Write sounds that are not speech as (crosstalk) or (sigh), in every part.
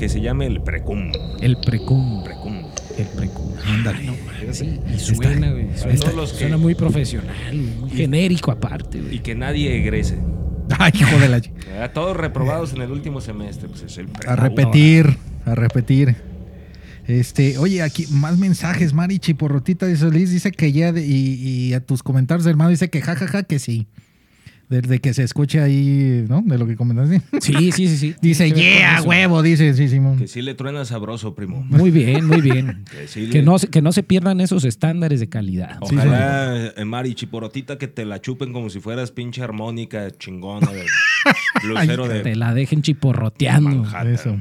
que se, llame el Precum. El precum. Precum. El precum. Ándale. Sí, y suena, güey. Suena, muy profesional, muy genérico aparte, Y güey. que nadie egrese. Ay, hijo de la... Todos reprobados en el último semestre. Pues es el Precum. A repetir, a repetir. Este, oye, aquí más mensajes. Mari Chiporrotita de Solís dice que ya, de- y, y a tus comentarios, hermano, dice que jajaja, que sí. Desde que se escuche ahí, ¿no? De lo que comentaste. Sí, sí, sí, sí. (laughs) Dice, yeah, huevo, dice, sí, Simón. Que sí le truena sabroso, primo. Muy bien, muy bien. (laughs) Que sí que, le- no, se- que no se pierdan esos estándares de calidad. Ojalá, eh, Mari Chiporotita, que te la chupen como si fueras pinche armónica chingona de (laughs) lucero Te de la dejen chiporroteando. Manhattan. Eso.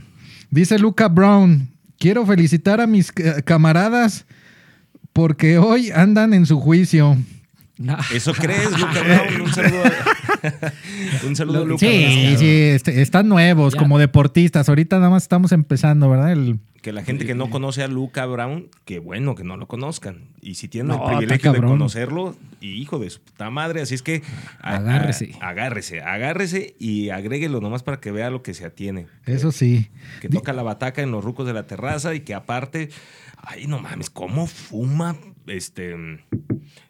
Dice Luca Brown, quiero felicitar a mis eh, camaradas porque hoy andan en su juicio. ¿Eso crees, (laughs) Luca Brown? Un saludo. a- (laughs) un saludo a Luca Sí, Brown. sí, este, están nuevos Ya. como deportistas. Ahorita nada más estamos empezando, ¿verdad? El- Que la gente que no conoce a Luca Brown, que bueno que no lo conozcan. Y si tienen No, el privilegio de conocerlo, y hijo de su puta madre, así es que a- a- Agárrese. agárrese, agárrese y agréguelo nomás para que vea lo que se atiene. eso sí. Que toca la bataca en los rucos de la terraza y que aparte, ay no mames, cómo fuma este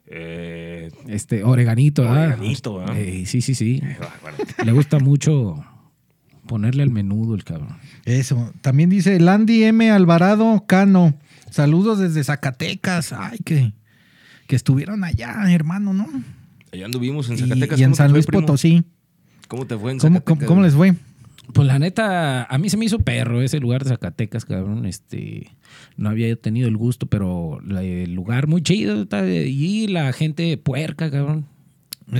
eh, Este, oreganito, ¿verdad? Oreganito, ¿verdad? Eh, sí, sí, sí. bárbaro. (laughs) Le gusta mucho ponerle al menudo el cabrón. Eso. También dice Landy M. Alvarado Cano. Saludos desde Zacatecas. Ay, que, que estuvieron allá, hermano, ¿no? Allá anduvimos en Y, Zacatecas. y en ¿cómo te San Luis? Potosí. ¿Cómo te fue en ¿Cómo, Zacatecas? cómo- cómo les fue? Pues la neta, a mí se me hizo perro ese lugar de Zacatecas, cabrón. Este, no había tenido el gusto, pero la- el lugar muy chido. está- Y la gente puerca, cabrón.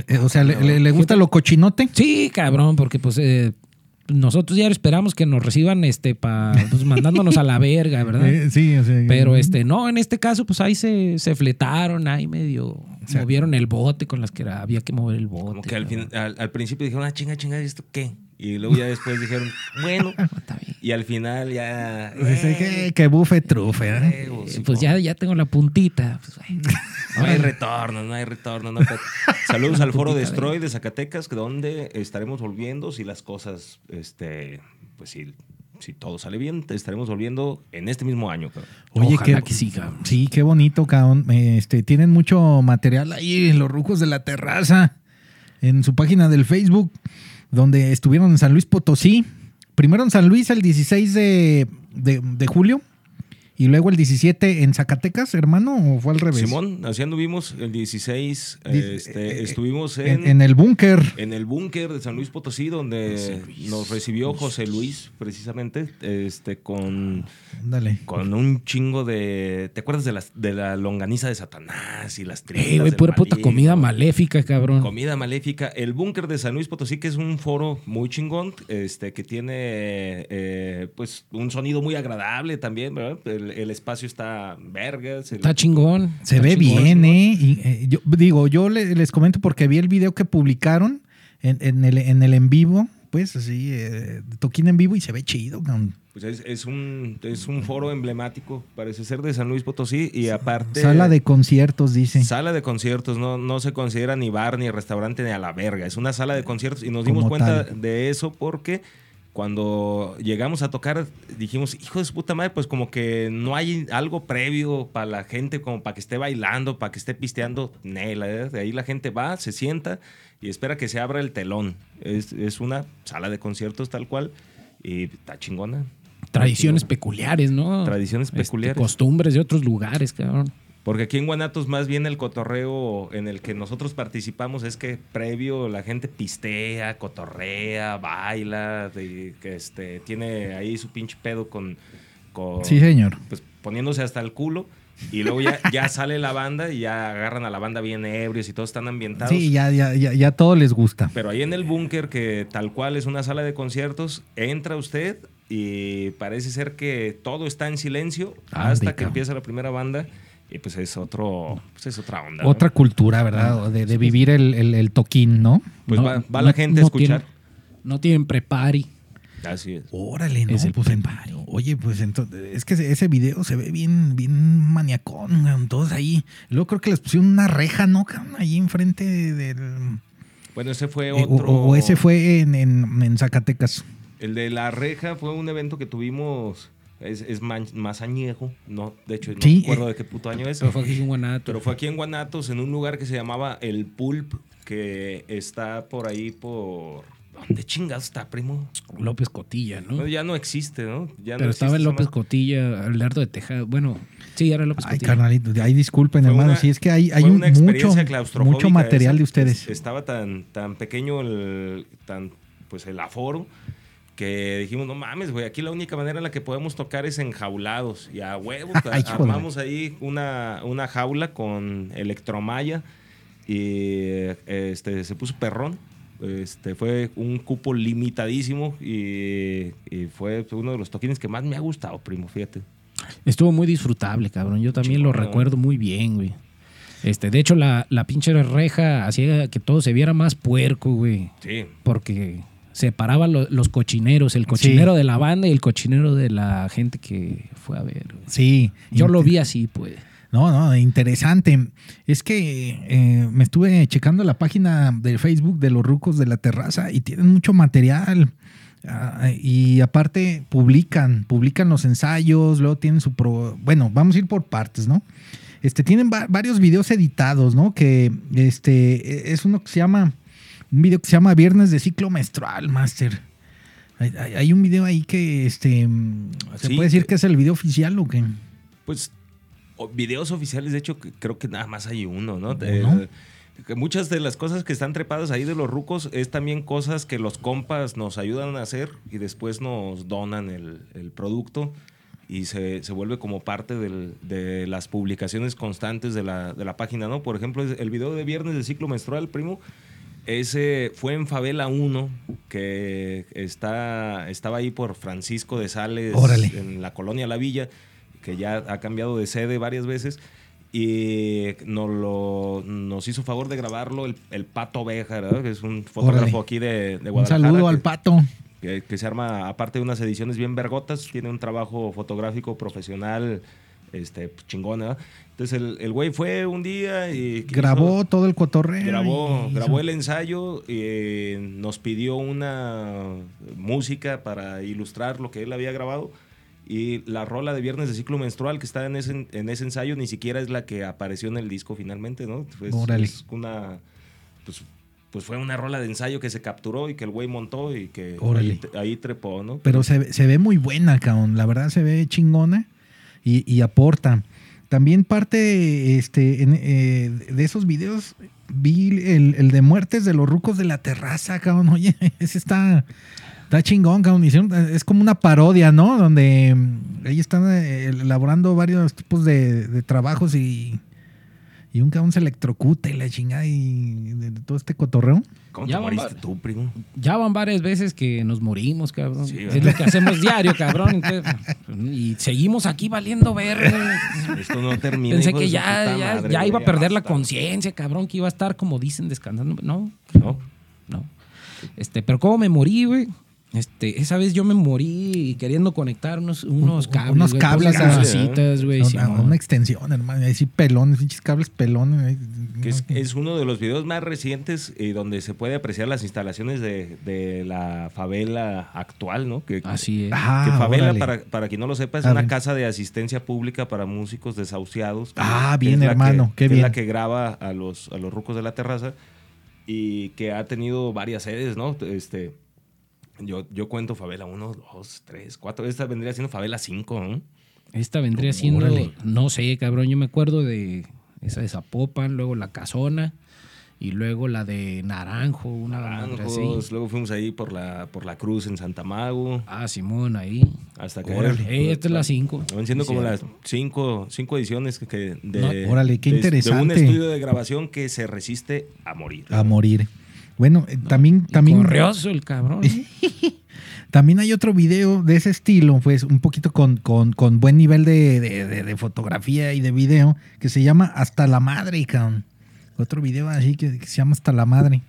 Eh, o sea, ¿le, le- le gusta lo cochinote? Sí, cabrón, porque pues eh, nosotros ya esperamos que nos reciban este pa, pues, mandándonos a la (laughs) verga, ¿verdad? Eh, sí, o sea, Pero este, no, en este caso, pues ahí se, se fletaron, ahí medio sea, movieron el bote con las que era- había que mover el bote. Como que al, fin- al, al principio dijeron, ah, chinga, chinga, ¿esto qué? Y luego ya después dijeron, (laughs) bueno. Y al final ya... Dice eh, que, que bufe trufe, ¿eh? Eh, sí, pues po. ya, ya tengo la puntita. pues. (laughs) No hay retorno, no hay retorno. no (laughs) Saludos al Foro Destroy de Zacatecas, donde estaremos volviendo si las cosas, este, pues si, si todo sale bien, te estaremos volviendo en este mismo año. cabrón. Oye, Ojalá qué, que sí, cabrón. sí, qué bonito, cabrón. Eh, Este, tienen mucho material ahí en los rucos de la terraza, en su página del Facebook, donde estuvieron en San Luis Potosí. Primero en San Luis el 16 de, de- de julio y luego el 17 en Zacatecas, hermano, o fue al revés. Simón, así anduvimos el 16, Di- este, eh, estuvimos En, en, en el búnker. en el búnker de San Luis Potosí, donde Luis. nos recibió José Luis, precisamente, este, con, Dale. con un chingo de... ¿Te acuerdas de, las, de la longaniza de Satanás y las tripas Eh, pura puta comida maléfica, cabrón. Comida maléfica. El búnker de San Luis Potosí, que es un foro muy chingón, este, que tiene eh, pues un sonido muy agradable también, ¿verdad? El, el espacio está vergas. Está chingón. Se está ve chingón. bien, ¿eh? Y, eh, yo digo, yo le- les comento porque vi el video que publicaron en, en el, en el en vivo, pues así, eh, toquín en vivo y se ve chido, cabrón. Pues es, es un, es un foro emblemático, parece ser de San Luis Potosí, y aparte... Sala de conciertos, dice. Sala de conciertos, no, no se considera ni bar, ni restaurante, ni a la verga. Es una sala de conciertos y nos dimos Como cuenta tal. de eso porque cuando llegamos a tocar dijimos, hijo de su puta madre, pues como que no hay algo previo para la gente, como para que esté bailando, para que esté pisteando. Nela. De ahí la gente va, se sienta y espera que se abra el telón. Es, es una sala de conciertos tal cual y está chingona. Tradiciones peculiares, ¿no? Tradiciones Este, peculiares. costumbres de otros lugares, cabrón. Porque aquí en Guanatos más bien el cotorreo en el que nosotros participamos es que previo la gente pistea, cotorrea, baila, que este, tiene ahí su pinche pedo con, con Sí, señor. pues poniéndose hasta el culo y luego ya, ya sale la banda y ya agarran a la banda bien ebrios y todos están ambientados. Sí, ya, ya, ya, ya todo les gusta. Pero ahí en el búnker, que tal cual es una sala de conciertos, entra usted y parece ser que todo está en silencio Ah, hasta que empieza la primera banda y pues es otro, pues es otra onda. ¿no? Otra cultura, ¿verdad? De, de vivir el, el, el toquín, ¿no? Pues No- va, va la no- gente a escuchar. tienen- no tienen prepari. Así es. Órale, no, Es el pues Oye, pues entonces, es que ese, video se ve bien, bien maniacón, todos ahí. Luego creo que les pusieron una reja, ¿no? cabrón? Ahí enfrente del... Bueno, ese fue eh, o, otro. o ese fue en, en, en Zacatecas. El de la reja fue un evento que tuvimos. Es, es man- más añejo. No, de hecho, no Sí, me acuerdo eh, de qué puto año es. Pero fue aquí en Guanato. Pero fue aquí en Guanatos, en un lugar que se llamaba El Pulp, que está por ahí por. ¿Dónde chingados está, primo? López Cotilla, ¿no? No, ya no existe, ¿no? Ya no Pero estaba en López madre. Cotilla, Alberto de Tejada. Bueno, sí, era López Ay, Cotilla. carnalito, ahí disculpen, Fue hermano. una- si es que hay, hay un mucho, mucho material esa. de ustedes. Estaba tan, tan pequeño el, tan, pues el aforo que dijimos, no mames, güey, aquí la única manera en la que podemos tocar es enjaulados. Y a huevo, (laughs) Ay, hijo de- armamos ahí una, una jaula con electromalla y este, se puso perrón. Este, fue un cupo limitadísimo y, y fue uno de los toquines que más me ha gustado, primo, fíjate. Estuvo muy disfrutable, cabrón. Yo también lo recuerdo muy bien, güey. Este, de hecho, la, la pinche reja hacía que todo se viera más puerco, güey. Sí, Porque separaba lo- los cochineros, el cochinero de la banda y el cochinero de la gente que fue a ver. güey. Sí. Yo lo vi así, pues. No, no, interesante. Es que eh, me estuve checando la página de Facebook de los rucos de la terraza y tienen mucho material. Ah, y aparte publican, publican los ensayos, luego tienen su pro... Bueno, vamos a ir por partes, ¿no? Este, tienen va- varios videos editados, ¿no? Que este es uno que se llama, un video que se llama Viernes de ciclo menstrual, Master. Hay, hay- hay un video ahí que, este, ¿se Sí, puede decir que- que es el video oficial o qué? Pues videos oficiales, de hecho, creo que nada más hay uno, ¿no? Eh, que muchas de las cosas que están trepadas ahí de los rucos es también cosas que los compas nos ayudan a hacer y después nos donan el, el producto y se, se vuelve como parte del- de las publicaciones constantes de la, de la página, ¿no? Por ejemplo, el video de viernes del ciclo menstrual, primo, ese fue en Favela 1, que está, estaba ahí por Francisco de Sales, Órale. en la colonia La Villa, que ya ha cambiado de sede varias veces. Y nos, lo, nos hizo favor de grabarlo el, el Pato Oveja, ¿verdad? que es un fotógrafo Órale. aquí de, de Un Guadalajara. saludo que- al pato. que, que se arma, aparte de unas ediciones bien vergotas, tiene un trabajo fotográfico profesional este, pues, chingón, ¿verdad? Entonces el, el güey fue un día y... Grabó todo el cotorreo. Grabó, y grabó hizo- el ensayo y eh, nos pidió una música para ilustrar lo que él había grabado. Y la rola de Viernes de Ciclo Menstrual que está en ese, en ese ensayo ni siquiera es la que apareció en el disco finalmente, ¿no? Pues, Órale. es una... Pues, pues fue una rola de ensayo que se capturó y que el güey montó y que ahí, ahí trepó, ¿no? Pero se, ve- se ve muy buena, cabrón. La verdad se ve chingona y, aporta. También parte este, eh, de esos videos, vi el, el de muertes de los rucos de la terraza, cabrón. (laughs) Oye, ese está, está chingón, cabrón. Es como una parodia, ¿no? Donde mm, ellos están eh, elaborando varios tipos de trabajos y, y un cabrón se electrocuta y la chingada y de, de todo este cotorreo. ¿Cómo Ya te van moriste tú, primo? Ya van varias veces que nos morimos, cabrón. Sí, es lo que hacemos diario, cabrón. Entonces, y seguimos aquí valiendo ver. Esto no termina. Pensé que ya, ya, madre, ya iba a perder la conciencia, cabrón, que iba a estar, como dicen, descansando. No, ¿No? no. Este, pero ¿cómo me morí, güey? Este, esa vez yo me morí queriendo conectar unos, unos Un- cables. unos cables a- güey. Una, extensión, hermano. Ahí sí pelones, pinches cables pelones. ahí, Que es, no, es uno de los videos más recientes y donde se puede apreciar las instalaciones de, de la favela actual, ¿no? Que, Así es. Ah, que favela, para, para quien no lo sepa, es A una ver. casa de asistencia pública para músicos desahuciados. que- Ah, que bien, hermano, que- qué que es la bien. que graba a los, a los rucos de la terraza y que ha tenido varias sedes, ¿no? Este, yo, yo cuento favela 1, 2, 3, 4. Esta vendría siendo favela 5, ¿no? Esta vendría siendo, Órale. no sé, cabrón, yo me acuerdo de esa de Zapopan, luego la Casona y luego la de Naranjo, una madre así. Naranjos, luego fuimos ahí por la, por la cruz en Santa Mago, Ah, Simón, ahí. hasta que... Órale. Eh, esta es la 5. Van siendo como las Cierto. cinco, cinco ediciones que, que de, No, órale, qué de- De un interesante. estudio de grabación que se resiste a morir. A morir. Bueno, eh, también, también, Corrioso el cabrón. (laughs) también hay otro video de ese estilo, pues un poquito con, con, con buen nivel de, de- de- de fotografía y de video, que se llama Hasta la Madre, cabrón. Otro video así que, que se llama Hasta la Madre.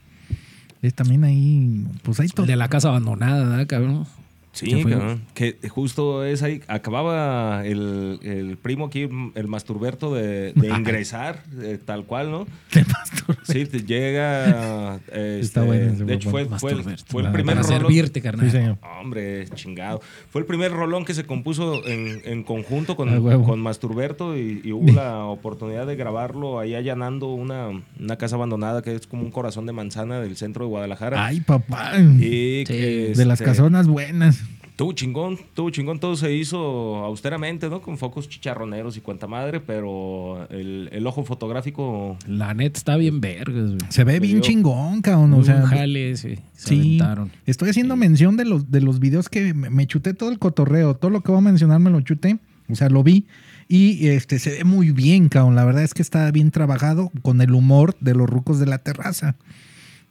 Es también ahí, pues hay todo. De la casa abandonada, ¿verdad, cabrón? Sí, cabrón. Que justo es ahí. Acababa el, el primo aquí, el Masturberto, de, de ingresar, eh, tal cual, ¿no? (laughs) Masturbo. Sí, te llega. este, Está bueno ese de hecho, fue, fue el, fue el Para- primer Para rolón. servirte, carnal. Sí, señor. Hombre, chingado. Fue el primer rolón que se compuso en, en conjunto con, A huevo. con Masturberto y, y hubo la oportunidad de grabarlo ahí allanando una, una casa abandonada que es como un corazón de manzana del centro de Guadalajara. Ay, papá. Y Sí, que, de las este, casonas buenas. Tuvo chingón, tuvo chingón, todo se hizo austeramente, ¿no? Con focos chicharroneros y cuanta madre, pero el, el ojo fotográfico La neta está bien vergas, güey. Se ve bien chingón, cabrón. O sea, jale, sí. Se sí. aventaron. Estoy haciendo mención de los, de los videos que me, me chuté todo el cotorreo. Todo lo que voy a mencionar me lo chuté. O sea, lo vi. Y este se ve muy bien, cabrón. La verdad es que está bien trabajado con el humor de los rucos de la terraza.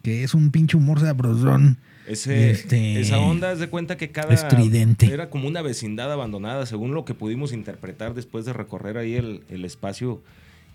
Que es un pinche humor sabrosón. Ese, Este, esa onda, haz de cuenta que cada. estridente. Era como una vecindad abandonada, según lo que pudimos interpretar después de recorrer ahí el, el espacio.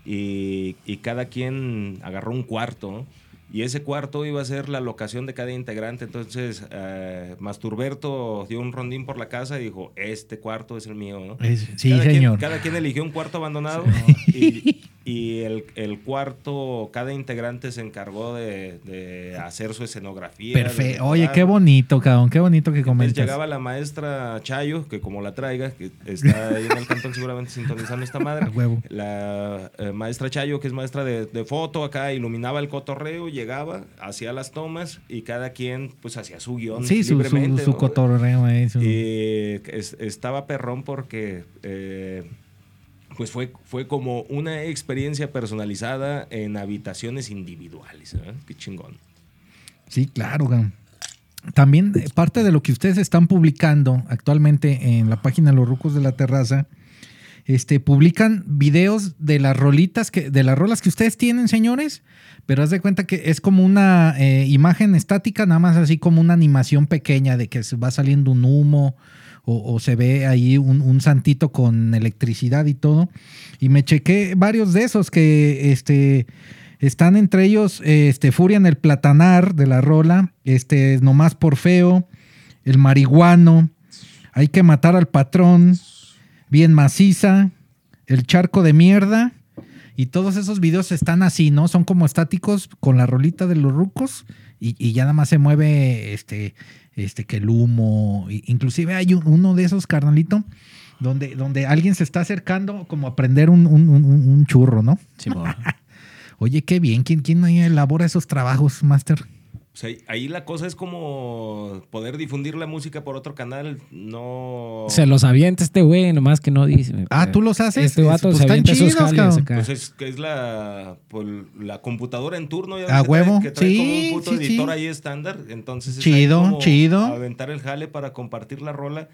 Y, y cada quien agarró un cuarto, ¿no? Y ese cuarto iba a ser la locación de cada integrante. Entonces, eh, Masturberto dio un rondín por la casa y dijo: Este cuarto es el mío, ¿no? Es- sí, cada señor. Quien, cada quien eligió un cuarto abandonado y, y el, el cuarto, cada integrante se encargó de, de hacer su escenografía. Perfecto. Oye, qué bonito, cabrón. Qué bonito que comentas. llegaba la maestra Chayo, que como la traiga, que está ahí en el cantón (laughs) seguramente sintonizando esta madre. A huevo. La eh, maestra Chayo, que es maestra de, de foto, acá iluminaba el cotorreo, llegaba, hacía las tomas y cada quien pues hacía su guion Sí, su, su, cotorreo. su- Y es- estaba perrón porque eh, pues fue, fue como una experiencia personalizada en habitaciones individuales. ¿eh? Qué chingón. Sí, claro. También eh, parte de lo que ustedes están publicando actualmente en la página Los Rucos de la Terraza, este, publican videos de las rolitas, que, de las rolas que ustedes tienen, señores, pero haz de cuenta que es como una eh, imagen estática, nada más así como una animación pequeña de que se va saliendo un humo o, o se ve ahí un, santito con electricidad y todo. Y me chequé varios de esos que este, están entre ellos este, Furia en el Platanar de la rola, este, Nomás por Feo, El Marihuano, Hay que matar al patrón, Bien Maciza, El Charco de Mierda. Y todos esos videos están así, ¿no? Son como estáticos con la rolita de los rucos y, y ya nada más se mueve este, este, que el humo. Inclusive hay un- uno de esos, carnalito, donde, donde alguien se está acercando como a prender un, un- un- un churro, ¿no? Sí. (laughs) Oye, qué bien. ¿Quién, quién elabora esos trabajos, Master? O sea, ahí la cosa es como poder difundir la música por otro canal, no... Se los avienta este güey, nomás que no dice. Ah, ¿tú los haces? Este vato Pues se están avienta esos chidos, jales cabrón. acá. Pues es que es la, pues, la computadora en turno. Ya A que trae- huevo, Que trae sí, como un puto sí, editor sí. ahí estándar. Entonces es Chido, ahí como chido. Aventar el jale para compartir la rola.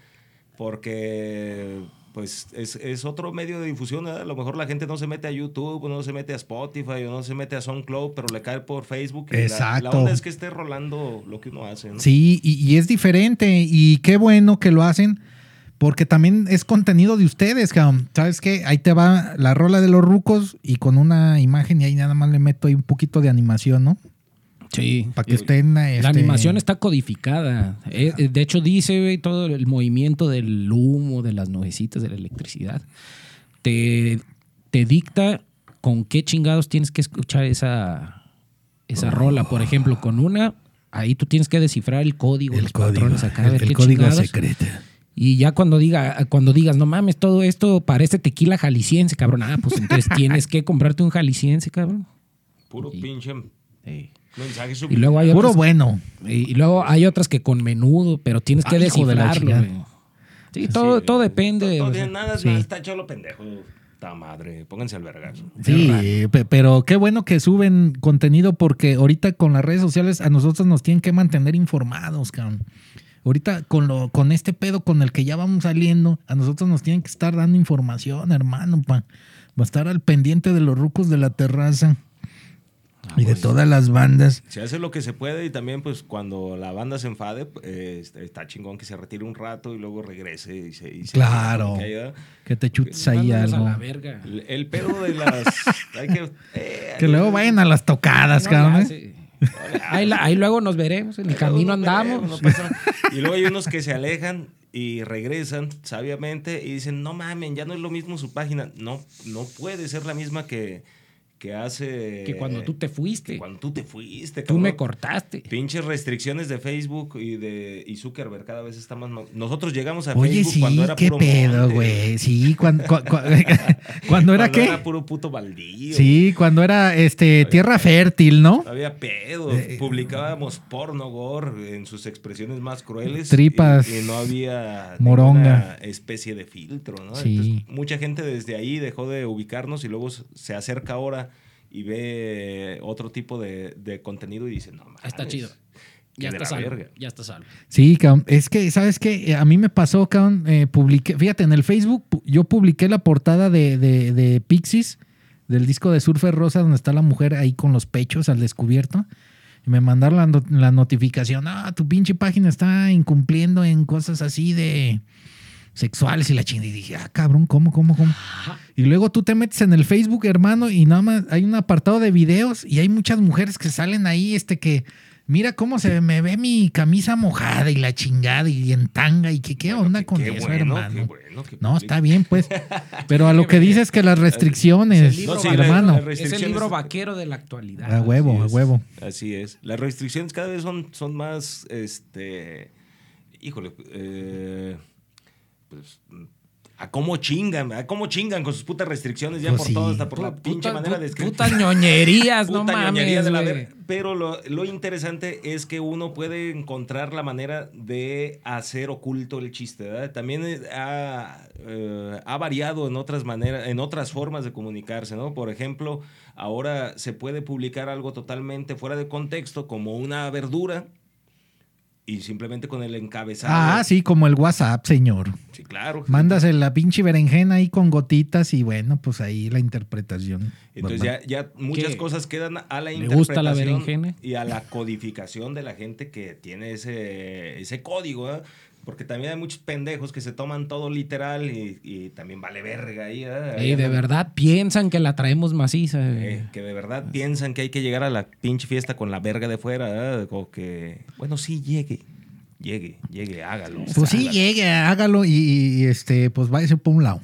Porque pues es, es otro medio de difusión. A lo mejor la gente no se mete a YouTube, o no se mete a Spotify, o no se mete a SoundCloud, pero le cae por Facebook. y la- La, Exacto. onda es que esté rolando lo que uno hace. ¿no? Sí, y, y es diferente. Y qué bueno que lo hacen. Porque también es contenido de ustedes, cabrón. ¿Sabes qué? Ahí te va la rola de los rucos y con una imagen y ahí nada más le meto ahí un poquito de animación, ¿no? Sí. Para que estén... La este, animación está codificada. Eh, eh, de hecho, dice güey, todo el movimiento del humo, de las nubecitas, de la electricidad. Te, te dicta con qué chingados tienes que escuchar esa, esa rola. Por ejemplo, con una, ahí tú tienes que descifrar el código, El los código, patrones acá, a el, ver el qué código chingados. secreto. Y ya cuando diga, cuando digas, no mames, todo esto parece tequila jalisciense, cabrón. Ah, pues entonces (laughs) tienes que comprarte un jalisciense, cabrón. Puro Y- pinche Sí. Mensaje Y luego hay Puro otras, bueno. y, y luego hay otras que con menudo, pero tienes que de la descifrarlo. Sí, todo, Sí, todo depende. todo- o sea, nada, sí. nada, está hecho lo pendejo. Ta madre, pónganse al vergazo. Sí, pe- pero qué bueno que suben contenido porque ahorita con las redes sociales a nosotros nos tienen que mantener informados, cabrón. Ahorita con lo, con este pedo con el que ya vamos saliendo, a nosotros nos tienen que estar dando información, hermano, para estar al pendiente de los rucos de la terraza Ah, y de pues, todas las bandas. Se hace lo que se puede y también pues cuando la banda se enfade, eh, está- está chingón que se retire un rato y luego regrese y se... y se- Claro. que haya- Que te chutes ahí algo. a la verga. El, el pedo de las... (laughs) hay que, eh, Que luego vayan a las tocadas, No, cabrón. ya, ¿eh? sí. Ahí, la- ahí luego nos veremos, en el camino No, no, andamos. no pasa nada. y luego hay unos que se alejan y regresan sabiamente y dicen, no mamen, ya no es lo mismo su página. No, no puede ser la misma que, que hace... que cuando tú te fuiste, cuando tú te fuiste. tú me cortaste. Pinches restricciones de Facebook y de y Zuckerberg cada vez está más... Nosotros llegamos a Oye, Facebook sí, cuando era qué puro pedo, güey. Sí, cuando, cu- cu- (laughs) cuando era Cuando qué? era puro puto baldío. Sí, cuando era este tierra fértil, ¿no? Había pedo. Eh, Publicábamos porno gore en sus expresiones más crueles. Tripas. Y, y no había Moronga. especie de filtro, ¿no? Sí. Entonces, mucha gente desde ahí dejó de ubicarnos y luego se acerca ahora y ve otro tipo de, de contenido y dice, no, Ah, Está mames, chido. Ya está salvo. verga. Ya está salvo. Sí, cabrón. Es que, ¿sabes qué? A mí me pasó, cabrón. eh, publiqué, fíjate, en el Facebook yo publiqué la portada de, de, de Pixies, del disco de Surfer Rosa, donde está la mujer ahí con los pechos al descubierto. Y me mandaron la notificación, ah, tu pinche página está incumpliendo en cosas así de sexuales y la chingada. Y dije, ah, cabrón, ¿cómo, cómo, cómo? Y luego tú te metes en el Facebook, hermano, y nada más hay un apartado de videos y hay muchas mujeres que salen ahí, este que, mira cómo se me ve mi camisa mojada y la chingada y en tanga y que qué Bueno, onda qué- con qué eso, bueno, hermano. qué bueno que no, está bien, pues. (laughs) Pero a lo que dices que las restricciones, Es el libro No, sí, vaquero. hermano. la- la Es el libro vaquero de la actualidad. A huevo, a huevo. Así es. Las restricciones cada vez son, son más, este, híjole, eh, pues, a cómo chingan, a cómo chingan con sus putas restricciones ya Pues por sí. todo, hasta por la Puta- pinche manera de escribir. Putas ñoñerías, no (laughs) Puta mames. de la verga. Pero lo, lo interesante es que uno puede encontrar la manera de hacer oculto el chiste. ¿verdad? También eh, ha, eh, ha variado en otras maneras, en otras formas de comunicarse, ¿no? Por ejemplo, ahora se puede publicar algo totalmente fuera de contexto, como una verdura, y simplemente con el encabezado. Ah, sí, como el WhatsApp, señor. Sí, claro. Mandas la pinche berenjena ahí con gotitas y bueno, pues ahí la interpretación. Entonces ya, ya muchas ¿Qué? cosas quedan a la ¿Le interpretación gusta la berenjena? y a la codificación de la gente que tiene ese, ese código, ¿eh? Porque también hay muchos pendejos que se toman todo literal y, y también vale verga ahí. Ey, de verdad piensan que la traemos maciza. eh, que de verdad piensan que hay que llegar a la pinche fiesta con la verga de fuera, ¿eh? o que, bueno, sí, llegue, llegue, llegue, hágalo. Pues sí, llegue, hágalo y, y, este, pues váyase por un lado.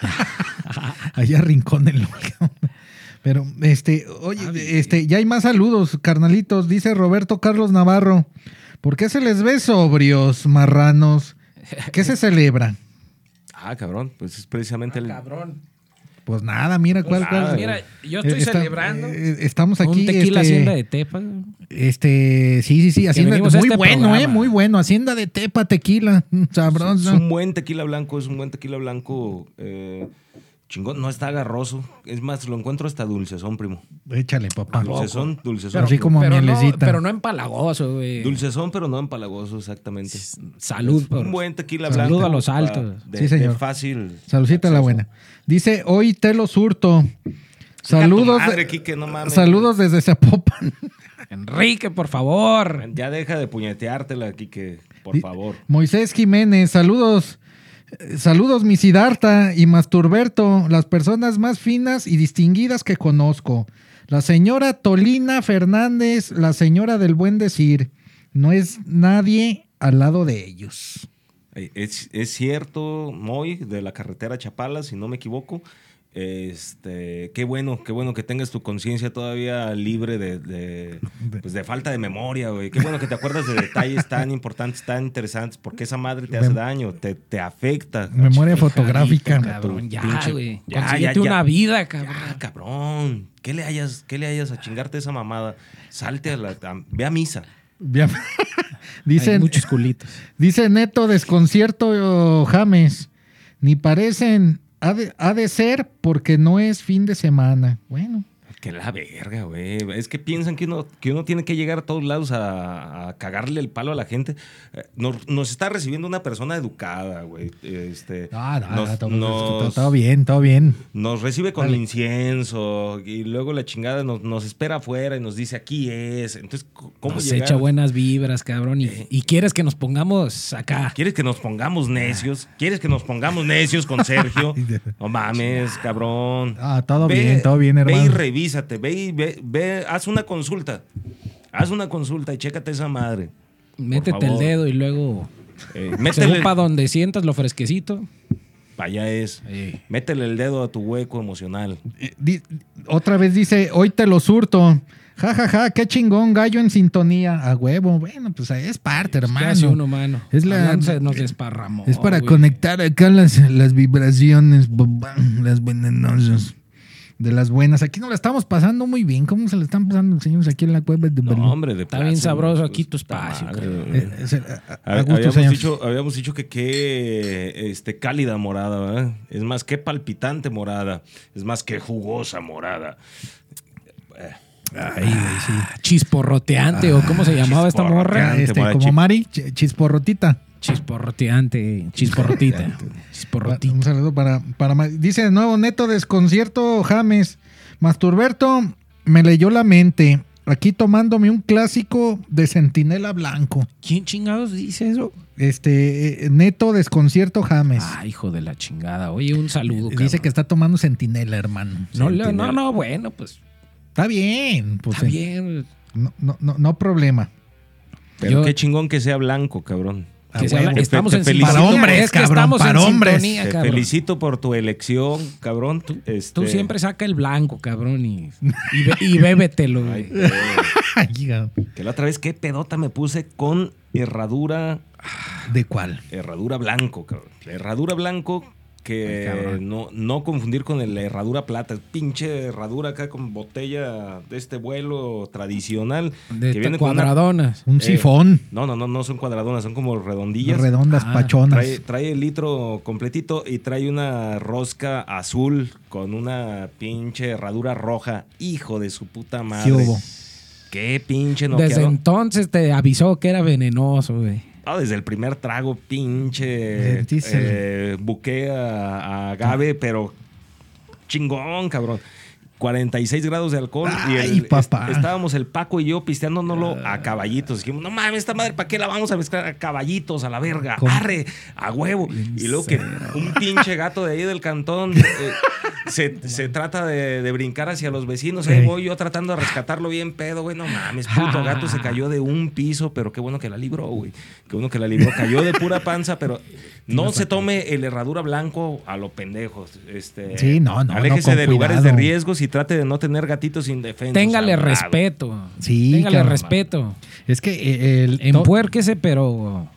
(laughs) Allá rincónenlo. (laughs) Pero, este, oye, Ah, este, ya hay más saludos, carnalitos. Dice Roberto Carlos Navarro. ¿Por qué se les ve sobrios, marranos? ¿Qué se (laughs) celebra? Ah, cabrón, pues es precisamente el... Cabrón. Pues nada, mira cuál, nada, cuál- Mira, yo estoy Eh, está- celebrando eh, estamos aquí. un tequila este, hacienda de Tepa. Este, sí, sí, sí, Hacienda, muy este bueno, programa. eh, muy bueno. Hacienda de Tepa, tequila, (laughs) mm, Es sabroso. un buen tequila blanco, es un buen tequila blanco eh, chingón, no está agarroso. Es más, lo encuentro hasta dulcezón, primo. Échale, papá. Dulcezón, dulcezón. Así como pero, no, mielecita. pero no empalagoso, güey. Dulcezón, pero no empalagoso, exactamente. Salud, por Un buen tequila Salud blanco. a los altos. De, Sí, señor. de fácil. Saludcita la acceso. buena. Dice, hoy Telo Surto. Saludos. madre, Quique, no mames. saludos desde Zapopan. (laughs) Enrique, por favor. Ya deja de puñeteártela, Quique, por favor. Moisés Jiménez, saludos. Eh, Saludos, mi Siddhartha y Masturberto, las personas más finas y distinguidas que conozco. La señora Tolina Fernández, la señora del buen decir. No es nadie al lado de ellos. Eh, Es, es cierto, Moy, de la carretera Chapala, si no me equivoco. Este, qué bueno, qué bueno que tengas tu conciencia todavía libre de, de, (laughs) pues de falta de memoria, güey. Qué bueno que te acuerdas de detalles tan importantes, tan interesantes, porque esa madre te hace Mem- daño, te, te afecta. Memoria fotográfica. Cabrón, ya, Pinche- güey. ya, Consíguete ya, ya. una vida, cabrón. Ya, cabrón. ¿Qué le hayas, qué le hayas a chingarte esa mamada? Salte a la, a- ve a misa. (laughs) Hay Dicen, muchos culitos. (laughs) dice Neto Desconcierto James. Ni parecen. Ha de, ha de ser porque no es fin de semana. Bueno. Que la verga, güey. Es que piensan que uno, que uno tiene que llegar a todos lados a, a cagarle el palo a la gente. Eh, Nos, nos está recibiendo una persona educada, güey. Este, Ah, no, nos, todo, nos- todo bien, todo bien. nos recibe con Dale. incienso y luego la chingada nos, nos espera afuera y nos dice aquí es. Entonces, ¿cómo Nos llegar? echa buenas vibras, cabrón. Y, Eh. y quieres que nos pongamos acá. ¿Quieres que nos pongamos necios? ¿Quieres que nos pongamos necios con (laughs) Sergio? No mames, cabrón. Ah, todo Ve- bien, todo bien, Ve y revísate, ve y ve, ve, haz una consulta. Haz una consulta y chécate esa madre. Métete el dedo y luego. Eh, métele, para donde sientas lo fresquecito. pa' allá es. Eh, Métele el dedo a tu hueco emocional. Eh, di- otra vez dice, hoy te lo surto. Ja, ja, ja, qué chingón, gallo en sintonía. A huevo. Bueno, pues es parte, ¿Qué hermano. hace uno, mano? Es la- se nos desparramó. Es para güey. conectar acá las, las vibraciones, las venenosas. De las buenas. Aquí nos la estamos pasando muy bien. ¿Cómo se le están pasando, señores, aquí en la cueva de No, Berlín? hombre, de Está bien sabroso pues, aquí tu espacio, madre. Eh, es a- gusto, habíamos, señor. dicho, habíamos dicho que qué este, cálida morada, ¿verdad? Es más, qué palpitante morada. Es más, que jugosa morada. Ay, güey, sí. Chisporroteante, o cómo se llamaba esta morra. Ah, este, como. Mari, ch- chisporrotita. Chisporroteante, chisporrotita. Chisporrotita. Un saludo para, para Dice de nuevo, neto desconcierto, James. Masturberto me leyó la mente. Aquí tomándome un clásico de Centinela Blanco. ¿Quién chingados dice eso? Este, eh, neto desconcierto, James. Ah, hijo de la chingada. Oye, un saludo. Dice que está tomando Centinela, hermano. No, le- no, no, bueno, pues Está bien. Pues, está eh, bien. No, no, no, no problema. Pero Yo- qué chingón que sea blanco, cabrón. Ah, Que se huevo. habla- Te- estamos te en felicito. sintonía. Para hombres, Es que cabrón, estamos para en hombres. sintonía, Te cabrón. felicito por tu elección, cabrón. Este, Tú siempre saca el blanco, cabrón, y, y, be- y (laughs) bébetelo, güey. (laughs) Ay, pero- Ay, hija, que la otra vez, qué pedota me puse con herradura, ¿De cuál? herradura blanco, cabrón. La herradura blanco que Ay, no, no confundir con el- la herradura plata. Pinche herradura acá con botella de este vuelo tradicional. De que viene con una- cuadradonas. Un Eh, sifón. No, no, no, no son cuadradonas, son como redondillas. Redondas, Ah, pachonas. Trae, trae el litro completito y trae una rosca azul con una pinche herradura roja. Hijo de su puta ¿Qué madre. hubo? Qué pinche Desde noqueado. entonces te avisó que era venenoso, güey. Ah, desde el primer trago, pinche. Eh, buqué a, a agave, pero chingón, cabrón. 46 grados de alcohol. y el- papá. est- estábamos el Paco y yo pisteándonoslo a caballitos. Dijimos, no mames, esta madre, ¿para qué la vamos a mezclar a caballitos, a la verga? ¿Cómo? Arre, a huevo. Y luego que un pinche gato de ahí del cantón (laughs) eh, se, se trata de, de brincar hacia los vecinos. Ahí voy yo tratando de rescatarlo bien pedo, güey. No mames, puto gato se cayó de un piso, pero qué bueno que la libró, güey. Qué bueno que la libró. Cayó de pura panza, pero (laughs) no se tome el herradura blanco a lo pendejos. Este, Sí, no, no, Aléjese no, de lugares cuidado. de riesgos y trate de no tener gatitos indefensos. Téngale respeto. Sí, Téngale respeto. Es que eh, el, Empuérquese, pero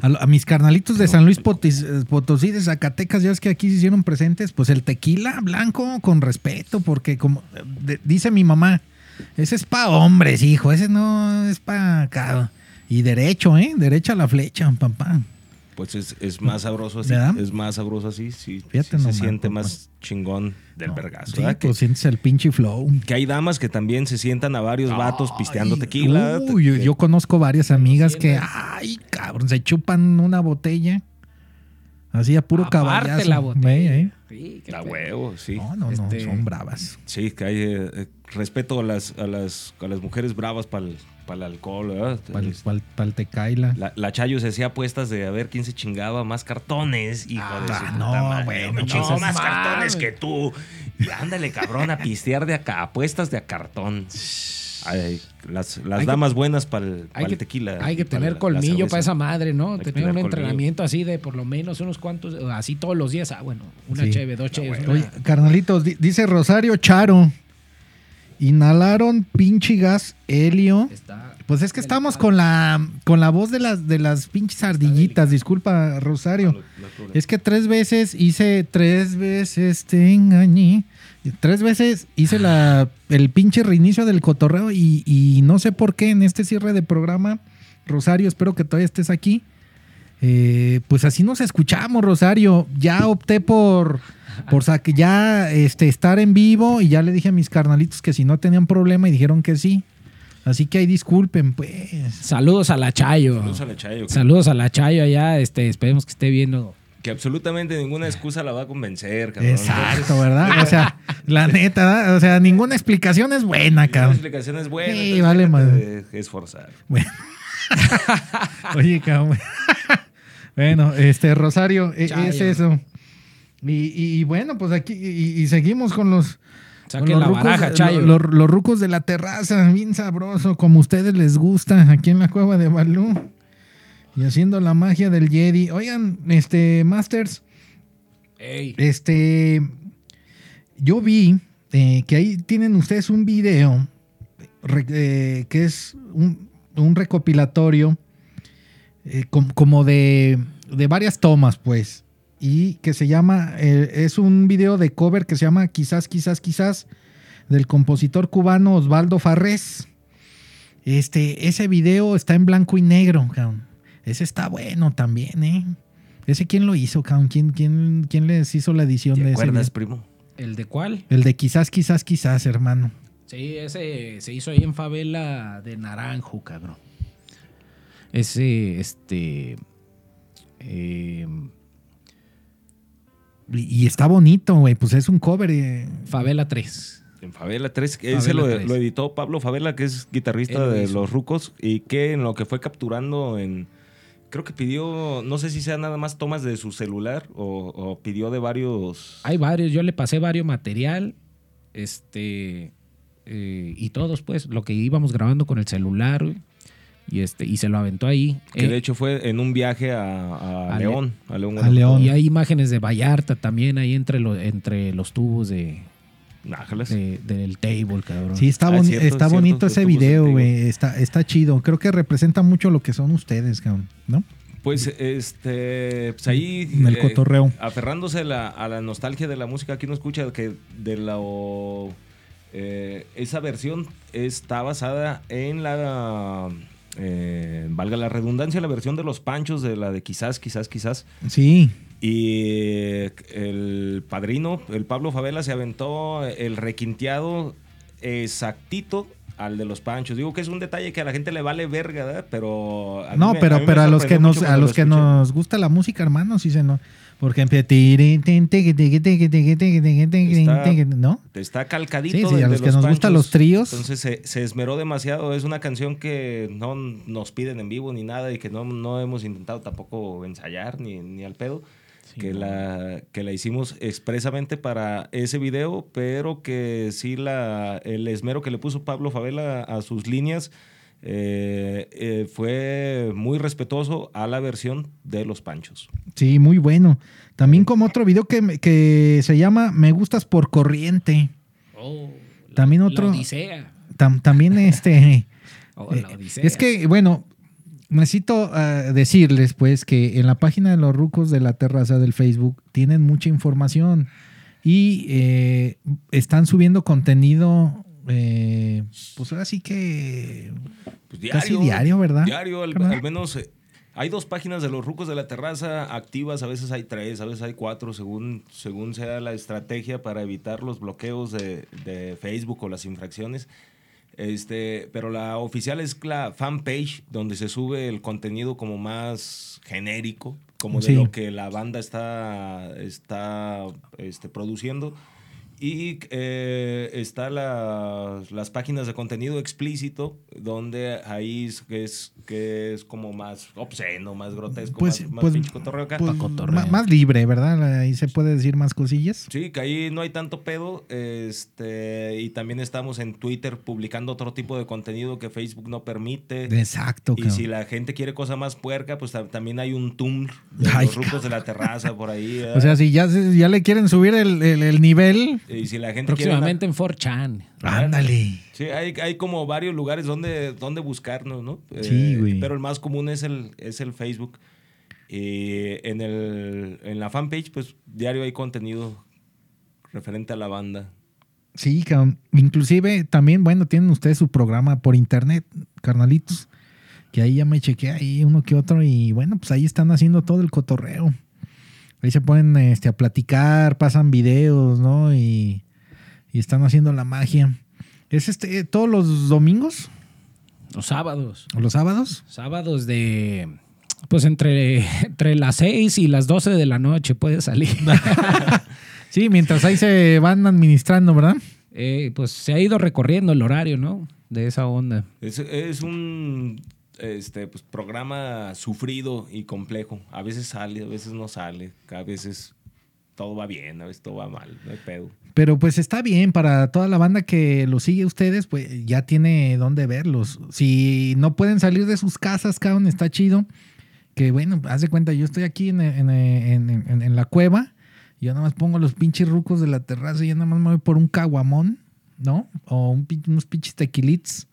a, mis carnalitos de San Luis Potis- eh, Potosí, de Zacatecas, ya es que aquí se hicieron presentes, pues el tequila blanco con respeto, porque como eh, de- dice mi mamá, ese es pa' hombres, hijo, ese no es pa' acá. Y derecho, ¿eh? Derecha a la flecha, papá. Pues es, es más sabroso así. ¿Verdad? Es más sabroso así. Sí, Fíjate sí nomás, se siente más chingón del vergazo. Sí, ¿verdad? Que- pues sientes el pinche flow. que hay damas que también se sientan a varios vatos pisteando tequila. uy, yo, que- yo conozco varias amigas que, ay, cabrón, se chupan una botella. Así a puro aparte caballazo. la botella. ¿Eh? Sí, qué A pedo. huevo, sí. No, no, no, Este- son bravas. Sí, que hay eh, eh, respeto a las, a las, a las mujeres bravas para el, el alcohol, ¿verdad? Pal, Es- pal, pal tecaila. La, la Chayo se hacía apuestas de a ver quién se chingaba más cartones, hijo de su Ah, puta no, madre. bueno, Me no seas más cartones que tú. Y ándale, cabrón, a pistear de acá, apuestas de a cartón. Ay, las las Hay que- damas buenas para el, Hay que, tequila. hay que tener colmillo para esa madre, ¿no? Hay que Tener tener un colmillo. entrenamiento así de por lo menos unos cuantos, así todos los días. Ah, bueno, una Sí. cheve, dos cheves. una- Oye, carnalitos, di- dice Rosario Charo. Inhalaron pinche gas helio. Está- Pues es que estamos con la con la voz de las de las pinches ardillitas. Disculpa, Rosario. Es que tres veces hice, tres veces te engañé. Tres veces hice la, el pinche reinicio del cotorreo y, y no sé por qué en este cierre de programa, Rosario, espero que todavía estés aquí. Eh, pues así nos escuchamos, Rosario. Ya opté por, por sa- que ya este, estar en vivo y ya le dije a mis carnalitos que si no tenían problema y dijeron que sí. Así que ahí disculpen, pues. Saludos a la Chayo. Saludos a la Chayo, Saludos a la Chayo allá. Este, esperemos que esté viendo. Que absolutamente ninguna excusa la va a convencer, cabrón. Exacto, ¿verdad? O sea, la neta, ¿verdad? o sea, ninguna explicación es buena, La cabrón. explicación es buena. Sí, vale, madre. esforzar. Bueno. (laughs) Oye, cabrón. Bueno, este, Rosario, e- es eso. Y, bueno, pues aquí, y, y seguimos con los, la rucos baraja, de- Chayo. lo- lo- los rucos de la terraza, bien sabroso, como a ustedes les gusta, aquí en la cueva de Balú. Y haciendo la magia del Jedi. Oigan, este, Masters, Ey. este, yo vi eh, que ahí tienen ustedes un video eh, que es un, un recopilatorio eh, com- como de, de varias tomas, pues. Y que se llama, eh, es un video de cover que se llama Quizás, quizás, quizás, del compositor cubano Osvaldo Farrés. Este, ese video está en blanco y negro, cabrón. Ese está bueno también, ¿eh? ¿Ese quién lo hizo, cabrón? ¿Quién, quién, quién les hizo la edición ¿Te de ese acuerdas, video? primo? ¿El de cuál? El de quizás, quizás, quizás, hermano. Sí, ese se hizo ahí en favela de Naranjo, cabrón. Ese, este. eh, Y, y está bonito, güey. Pues es un cover. eh. favela 3. En Favela 3, Favela ese lo, 3. lo editó Pablo Favela, que es guitarrista de hizo. Los Rucos, y que en lo que fue capturando en... Creo que pidió, no sé si sea nada más tomas de su celular o, o pidió de varios... Hay varios, yo le pasé varios material. Este. eh, y todos, pues, lo que íbamos grabando con el celular, güey, Y, este, y se lo aventó ahí. Que Eh, de hecho fue en un viaje a, a A Le- León. A León. a Guanajuato. León. y hay imágenes de Vallarta también ahí entre, lo- entre los tubos de, Nájales. de- del table, cabrón. Sí, está, Ah, cierto, está cierto, bonito ese video, güey. Está, está chido. Creo que representa mucho lo que son ustedes, cabrón. ¿No? Pues este, pues ahí En el cotorreo. aferrándose a la, a la nostalgia de la música que uno escucha, que de la eh, esa versión está basada en la eh, valga la redundancia, la versión de los Panchos de la de quizás, quizás, quizás. Sí. Y el padrino, el Pablo Favela, se aventó el requinteado exactito al de los Panchos. Digo que es un detalle que a la gente le vale verga, ¿verdad? Pero a mí No, me- a pero, mí pero a los que nos, a los lo que escuché. nos gusta la música, hermano, sí se no. Porque empieza. Está- ¿No? Está calcadito. Sí, sí, a los que nos gustan los tríos. Entonces se, se esmeró demasiado. Es una canción que no nos piden en vivo ni nada y que no, no hemos intentado tampoco ensayar ni, ni al pedo. que, la, que la hicimos expresamente para ese video, pero que sí la, el esmero que le puso Pablo Favela a sus líneas eh, eh, fue muy respetuoso a la versión de Los Panchos. Sí, muy bueno. También como otro video que, me- que se llama Me gustas por corriente. Oh, la- También la otro- Odisea. Tam- también este. (laughs) Oh, la Eh, Odisea. Es que, bueno, necesito ah, decirles, pues, que en la página de los rucos de la terraza del Facebook tienen mucha información y eh, están subiendo contenido, eh, pues ahora sí que Pues casi diario, ¿verdad? Diario, al, menos eh, hay dos páginas de los rucos de la terraza activas, a veces hay tres, a veces hay cuatro, según, según sea la estrategia para evitar los bloqueos de, de Facebook o las infracciones. Este, pero la oficial es la fanpage donde se sube el contenido como más genérico, como de lo que la banda está, está este, produciendo. Y eh, está la- las páginas de contenido explícito, donde ahí es, que es, que es como más obsceno, más grotesco, Pues, más, más pues, pinche cotorreo acá. pues, cotorreo. más libre, ¿verdad? Ahí se puede decir más cosillas. Sí, que ahí no hay tanto pedo. Este, y también estamos en Twitter publicando otro tipo de contenido que Facebook no permite. Exacto, Y cabrón. si la gente quiere cosa más puerca, pues ta- también hay un Tumblr de Ay, los rucos de la terraza por ahí. (laughs) O sea, si ya, se- ya le quieren subir el, el- el nivel, y si la gente quiere una- Próximamente en 4chan. ándale. Sí, hay, hay como varios lugares donde, donde buscarnos, ¿no? Sí, Eh, güey. Pero el más común es el, es el Facebook. Y en, el, en la fanpage, pues diario hay contenido referente a la banda. Sí, cabrón. Inclusive también, bueno, tienen ustedes su programa por internet, carnalitos. Que ahí ya me chequé ahí uno que otro y bueno, pues ahí están haciendo todo el cotorreo. Ahí se ponen este, a platicar, pasan videos, ¿no? Y, y están haciendo la magia. ¿Es este todos los domingos Los sábados. o los sábados? Sábados de. Pues entre, entre las 6 y las 12 de la noche puede salir. (laughs) (laughs) Sí, mientras ahí se van administrando, ¿verdad? Eh, pues se ha ido recorriendo el horario, ¿no? De esa onda. Es, es un este, pues, programa sufrido y complejo. A veces sale, a veces no sale. A veces todo va bien, a veces todo va mal, no hay pedo. Pero pues está bien para toda la banda que los sigue ustedes, pues ya tiene dónde verlos. Si no pueden salir de sus casas, cabrón, está chido. Que bueno, haz de cuenta, yo estoy aquí en, en- en- la cueva, yo nada más pongo los pinches rucos de la terraza y yo nada más me voy por un caguamón, ¿no? O unos pinches tequilits.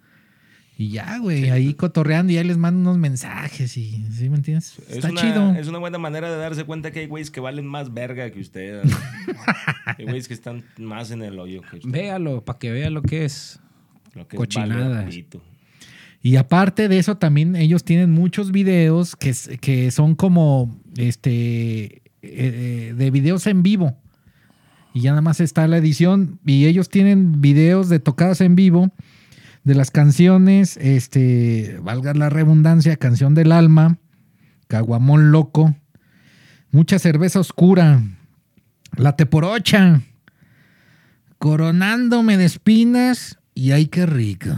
Y ya, güey, ahí cotorreando y ahí les mando unos mensajes y, ¿sí me entiendes? Es Está una, chido. Es una buena manera de darse cuenta que hay güeyes que valen más verga que usted. ¿no? (laughs) hay güeyes que están más en el hoyo que. Véalo, para que vea lo que es. Lo que es Cochinadas. pito. Y aparte de eso, también ellos tienen muchos videos que, que son como este eh, eh, de videos en vivo. Y ya nada más está la edición. Y ellos tienen videos de tocadas en vivo de las canciones, este, valga la redundancia, Canción del Alma, Caguamón Loco, Mucha Cerveza Oscura, La Teporocha, Coronándome de Espinas y Ay, qué rico.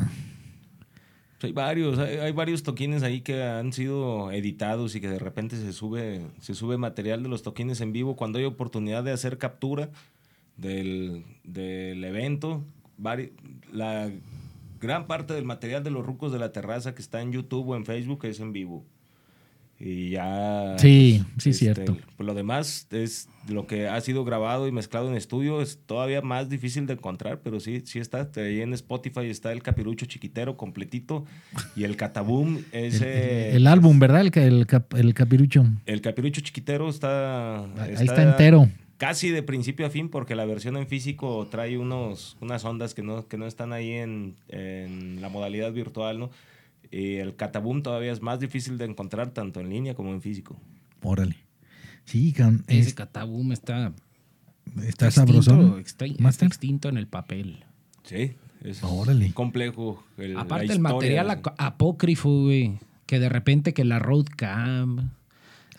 Hay varios, hay, varios toquines ahí que han sido editados y que de repente se sube, se sube material de los toquines en vivo cuando hay oportunidad de hacer captura del, del evento. La gran parte del material de los rucos de la terraza que está en YouTube o en Facebook es en vivo. Y ya. Sí, sí, cierto. pues lo demás es lo que ha sido grabado y mezclado en estudio. Es todavía más difícil de encontrar, pero sí, sí está. Ahí en Spotify está el capirucho chiquitero completito y el cataboom. (laughs) El, Ese, el álbum, ¿verdad? El, el, el capirucho. El capirucho chiquitero está. Ahí está entero. Casi de principio a fin, porque la versión en físico trae unos, unas ondas que no, que no están ahí en, en la modalidad virtual, ¿no? Y el cataboom todavía es más difícil de encontrar tanto en línea como en físico. Órale. Sí, can- Ese es- cataboom está, está extinto, sabroso. está- extinto en el papel. Sí, es Órale. complejo. el- la Aparte el material apócrifo, güey. Que de repente que la roadcam.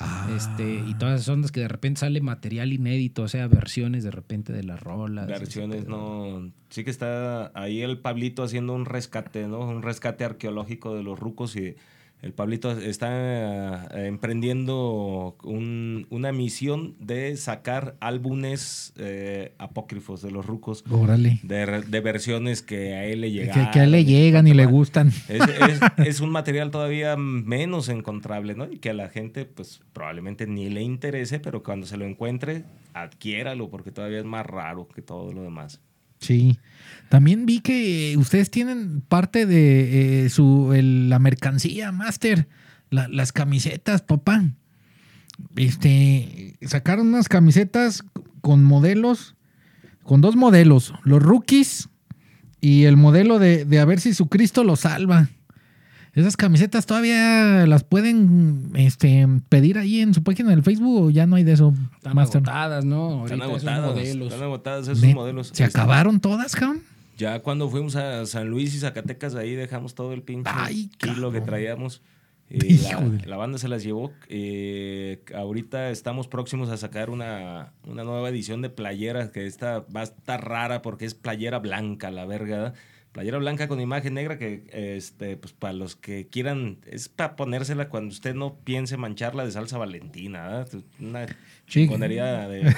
Ah. Este, y todas esas ondas que de repente sale material inédito, o sea, versiones de repente de las rolas. versiones, no. Sí que está ahí el Pablito haciendo un rescate, ¿no? Un rescate arqueológico de los rucos y el Pablito está eh, emprendiendo un- una misión de sacar álbumes eh, apócrifos de los rucos. Órale. De, de versiones que a él le Que, llegan. que a él le llegan y le gustan. Es, es- (laughs) es un material todavía menos encontrable, ¿no? Y que a la gente, pues probablemente ni le interese, pero cuando se lo encuentre, adquiéralo, porque todavía es más raro que todo lo demás. Sí. También vi que ustedes tienen parte de eh, su la mercancía, Master. La- las camisetas, papá. Este. Sacaron unas camisetas con modelos. Con dos modelos. Los rookies y el modelo de, de a ver si su Cristo lo salva. Esas camisetas todavía las pueden este, pedir ahí en su página del Facebook o ya no hay de eso, Están Master. agotadas, ¿no? Están Ahorita esos modelos. están agotados esos Net- modelos. ¿Se acabaron todas, cabrón? Ya cuando fuimos a San Luis y Zacatecas, ahí dejamos todo el pinche Ay, kilo que traíamos. (laughs) Y la, banda se las llevó. Eh, ahorita estamos próximos a sacar una, una nueva edición de playera, que esta va a estar rara porque es playera blanca, la verga. Playera blanca con imagen negra que, este, pues para los que quieran, es para ponérsela cuando usted no piense mancharla de salsa valentina, ¿verdad? Una Sí. chingonería de,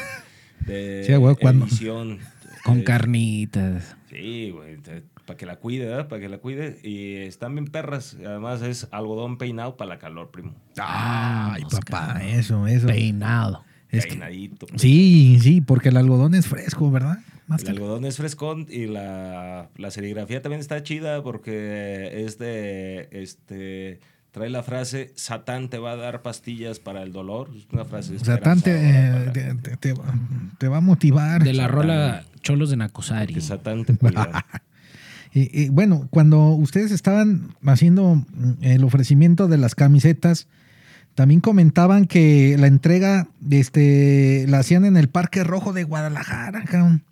de (laughs) Sí, güey, cuando- edición. Con Eh, carnitas. Sí, güey, para que la cuide, ¿verdad? Para que la cuide. Y están bien perras. Además es algodón peinado para la calor, primo. Ay, Vamos, papá, eso, eso. Peinado. Es que- Peinadito. sí, sí, porque el algodón es fresco, ¿verdad? El algodón es frescón y la, la serigrafía también está chida porque es de, este, trae la frase, Satán te va a dar pastillas para el dolor. Es una frase tan te, eh, para- te, te- te- va a motivar. De la rola Cholos de Nacosari. Satán te cuida. (laughs) Y, y, bueno, cuando ustedes estaban haciendo mm, el ofrecimiento de las camisetas, también comentaban que la entrega este, la hacían en el Parque Rojo de Guadalajara, cabrón.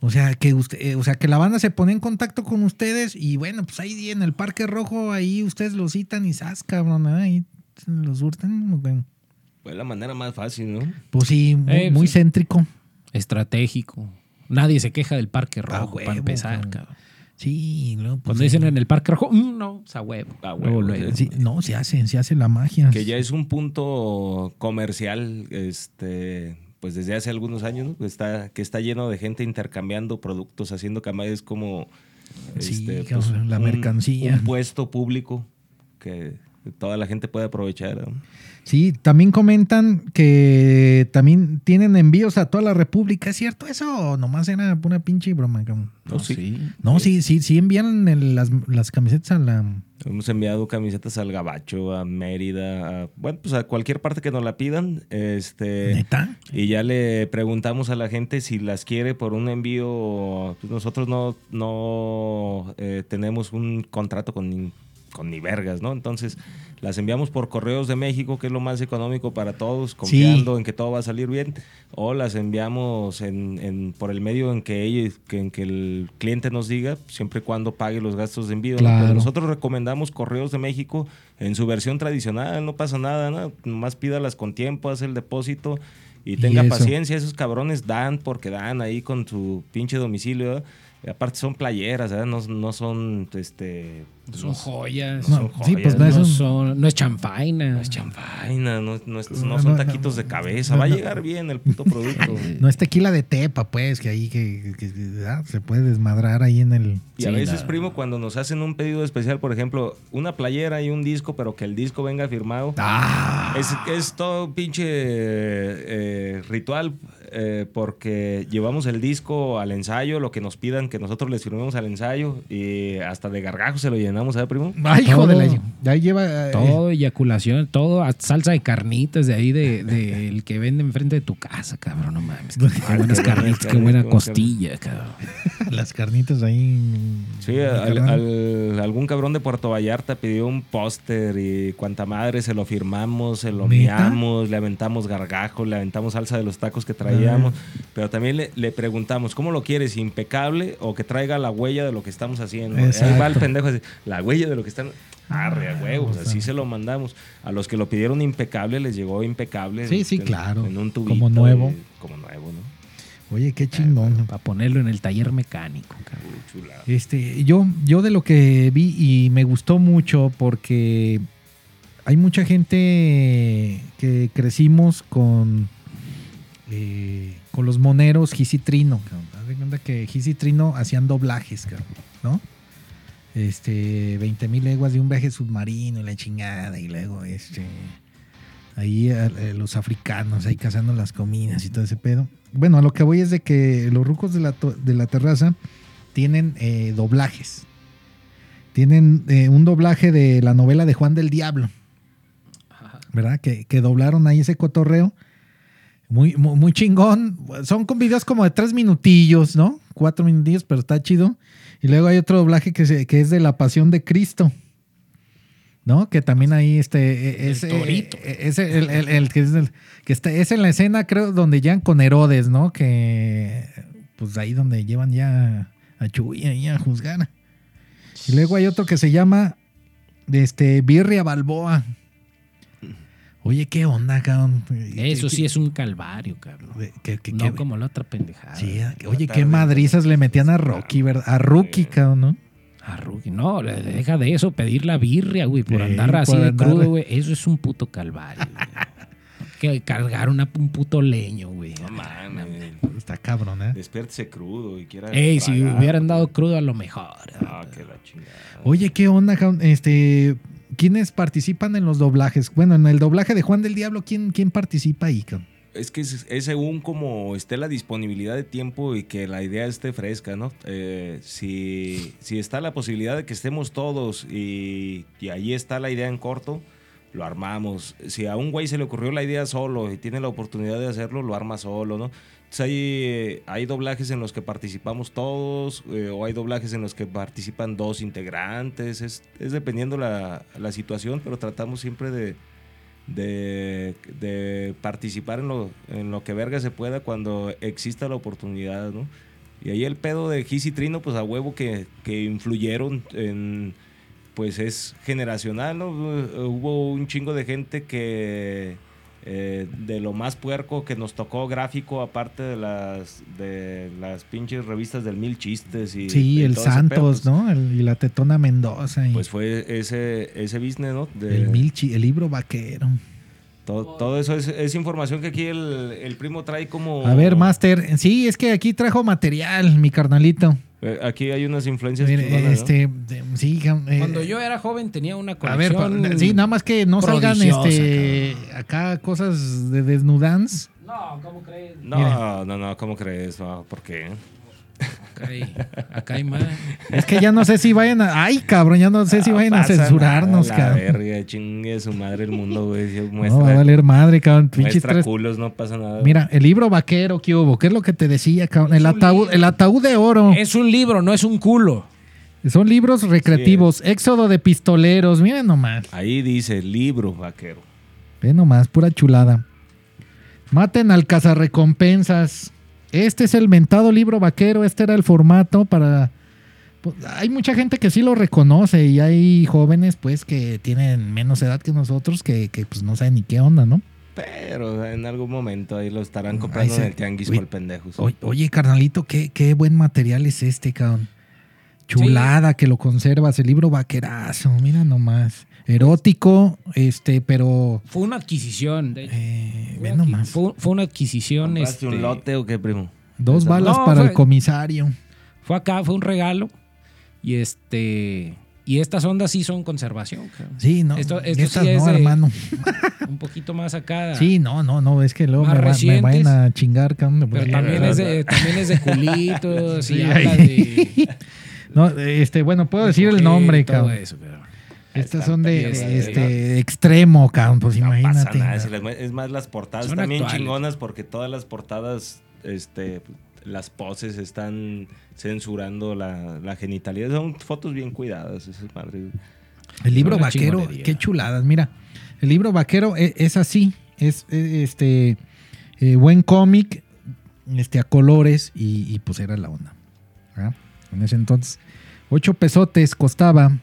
O sea, que usted, eh, o sea, que la banda se pone en contacto con ustedes y bueno, pues ahí en el Parque Rojo, ahí ustedes lo citan y sas, cabrón, ahí los surten. bueno. Fue la manera más fácil, ¿no? Pues sí, muy, Eh, muy sí. céntrico. Estratégico. Nadie se queja del Parque Rojo huevo, para empezar, cabrón. cabrón. Sí, luego, pues, Cuando dicen en el Parque Rojo, "Mm, no, es a huevo. A Luego, huevo, luego. sí, no, se hace, se hace la magia. que ya es un punto comercial este pues desde hace algunos años, está, que está lleno de gente intercambiando productos, haciendo camayas como Sí, este, cabrón, la un- mercancía. Un puesto público que toda la gente puede aprovechar. ¿no? Sí, también comentan que también tienen envíos a toda la República. ¿Es cierto eso o nomás era una pinche broma? cabrón? No, sí. No, sí, sí, sí envían el- las, las camisetas a la... Hemos enviado camisetas al Gabacho, a Mérida, a, bueno, pues a cualquier parte que nos la pidan. Este, ¿Neta? Y ya le preguntamos a la gente si las quiere por un envío. Pues nosotros no, no eh, tenemos un contrato con ni, con ni vergas, ¿no? Entonces las enviamos por correos de México, que es lo más económico para todos, confiando en que todo va a salir bien. O las enviamos en, en- por el medio en que, ellos, que, en que el cliente nos diga, siempre y cuando pague los gastos de envío. ¿no? Claro. Pero nosotros recomendamos correos de México en su versión tradicional, no pasa nada, ¿no? Nomás pídalas con tiempo, haz el depósito y Y tenga eso. paciencia, esos cabrones dan porque dan ahí con su pinche domicilio. ¿verdad? Aparte son playeras, ¿verdad? No, no son este Son joyas. No, son sí, joyas, pues no no, es son, no es chanfaina. no es champaina, no, no es- no No, son no, taquitos no. de cabeza. No, Va a no. llegar bien el puto producto. (laughs) No es tequila de tepa, pues, que ahí que, que- que, ah, se puede desmadrar ahí en el... Y a Sí, veces, la- primo, cuando nos hacen un pedido especial, por ejemplo, una playera y un disco, pero que el disco venga firmado. ¡Ah! Es, es todo un pinche eh, ritual eh, porque llevamos el disco al ensayo, lo que nos pidan que nosotros les firmemos al ensayo y hasta de gargajo se lo llenamos, ¿sabes, primo? ¡Ay, hijo de la... Ahí lleva... eh, Todo, eyaculación, todo, a- salsa de carnitas de ahí, del de, el que vende enfrente de tu casa, cabrón, no mames. Qué, Ah, buenas carnitas, qué buena costilla, cabrón. (laughs) las carnitas ahí... Sí, al- al- algún cabrón de Puerto Vallarta pidió un póster y cuanta madre se lo firmamos, se lo ¿Neta? miamos, le aventamos gargajo, le aventamos salsa de los tacos que pero también le, le preguntamos, ¿cómo lo quieres? ¿Impecable o que traiga la huella de lo que estamos haciendo? Ahí va el pendejo así, la huella de lo que están... Arre, a huevos, sea. así se lo mandamos. A los que lo pidieron impecable les llegó impecable. Sí, sí, en- claro. En un tubito. Como nuevo. Como nuevo, ¿no? Oye, qué chingón. Para ponerlo en el taller mecánico, chulada. Este, yo, yo de lo que vi y me gustó mucho porque hay mucha gente que crecimos con, eh, con los moneros Gis y Trino. cabrón. Haz de cuenta que y Trino hacían doblajes, cabrón, ¿no? Este, 20 mil leguas de un viaje submarino y la chingada y luego este... Ahí eh, los africanos ahí cazando las comidas y todo ese pedo. Bueno, a lo que voy es de que los rucos de la, de la terraza tienen eh, doblajes. Tienen eh, un doblaje de la novela de Juan del Diablo. ¿Verdad? Que, que doblaron ahí ese cotorreo. Muy, muy, muy chingón. Son con videos como de tres minutillos, ¿no? Cuatro minutillos, pero está chido. Y luego hay otro doblaje que, se- que es de La Pasión de Cristo. ¿No? Que también ahí este es, El torito. es el, el- el que es el- que está, es en la escena, creo, donde llegan con Herodes, ¿no? Que pues ahí donde llevan ya a Chuy ahí a juzgar. Y luego hay otro que se llama este Birria Balboa. Oye, ¿qué onda, cabrón? Eso sí es un calvario, cabrón. No como la otra pendejada. sí, ah, oye, qué madrizas le metían a Rocky, ¿verdad? A Rookie, cabrón, ¿no? A Rookie. No, le- deja de eso, pedir la birria, güey, por Sí, andar así por de andar- crudo, güey. Eso es un puto calvario, güey. (laughs) Que cargar una- un puto leño, güey. No mames. Está cabrón, ¿eh? Despiértese crudo y quiera. Ey, si hubieran dado crudo a lo mejor. Ah, que la chingada. Oye, ¿qué onda, cabrón? Este, ¿quiénes participan en los doblajes? Bueno, en el doblaje de Juan del Diablo, ¿quién, quién participa ahí? Es que es, es según como esté la disponibilidad de tiempo y que la idea esté fresca, ¿no? Eh, si, si está la posibilidad de que estemos todos y, y ahí está la idea en corto, lo armamos. Si a un güey se le ocurrió la idea solo y tiene la oportunidad de hacerlo, lo arma solo, ¿no? Entonces hay, eh, hay doblajes en los que participamos todos eh, o hay doblajes en los que participan dos integrantes. Es, es dependiendo la, la situación, pero tratamos siempre de, de, de participar en lo, en lo que verga se pueda cuando exista la oportunidad, ¿no? Y ahí el pedo de Gis y Trino, pues a huevo que, que influyeron en, pues es generacional, ¿no? Hubo un chingo de gente que eh, de lo más puerco que nos tocó gráfico, aparte de las de las pinches revistas del Mil Chistes y Sí, y el Santos, pues, ¿no? El- y la Tetona Mendoza. Y Pues fue ese, ese business, ¿no? De- el, mil el libro vaquero. Todo, todo eso es, es información que aquí el, el primo trae como... A ver, Master. Sí, es que aquí trajo material, mi carnalito. Eh, Aquí hay unas influencias este, de- sí, eh, Cuando yo era joven tenía una A ver, colección. sí, nada más que no salgan este acá cosas de desnudans. No, ¿cómo crees? No, Mira. no, no, ¿cómo crees? No, ¿Por qué? Acá hay, acá hay más. Es que ya no sé si vayan a. Ay, cabrón, ya no sé si vayan a censurarnos, nada, La cabrón. verga, chingue su madre el mundo, güey. Si No va a valer madre, cabrón. Pinches muestra tres- culos, no pasa nada. Mira, el libro vaquero que hubo, ¿qué es lo que te decía, cabrón? El Es ataúd, el ataúd de oro. Es un libro, no es un culo. Son libros recreativos. Éxodo de pistoleros. Miren nomás. Ahí dice libro vaquero. Ve nomás, pura chulada. Maten al cazarrecompensas. Este es el mentado libro vaquero. Este era el formato para. pues, hay mucha gente que sí lo reconoce y hay jóvenes, pues, que tienen menos edad que nosotros que, que, pues, no saben ni qué onda, ¿no? Pero en algún momento ahí lo estarán comprando se- en el tianguis por pendejos. Oye, oye, carnalito, qué, qué buen material es este, cabrón. Chulada que lo conservas, el libro vaquerazo, mira nomás. Erótico, este, pero. Fue una adquisición. de- Eh, fue nomás. Fue, fue una adquisición. ¿Compraste este, un lote o qué, primo? Dos balas No, para fue- el comisario. Fue acá, fue un regalo. Y este. Y estas ondas sí son conservación. cabrón. Sí, no. Esto- esto estas sí es no, de- hermano. (laughs) Un poquito más acá. Sí, no, no, no, es que luego Más me, va- me vayan a chingar, cabrón. Pero también es, de, (laughs) también es de culitos y Sí, habla ahí. de. (laughs) No, este, bueno, puedo decir el y nombre, cabrón. eso, pero- Estas son de este extremo, cabrón, pues No imagínate. nada. es más, las portadas Son también actuales. chingonas porque todas las portadas, este, las poses están censurando la, la genitalidad. Son fotos bien cuidadas, esas madres. El libro Una vaquero, chingonería. qué chuladas. Mira, el libro vaquero e- es, así, es eh, este eh, buen cómic, este a colores y, y, pues era la onda. ¿verdad? En ese entonces, ocho pesotes costaba,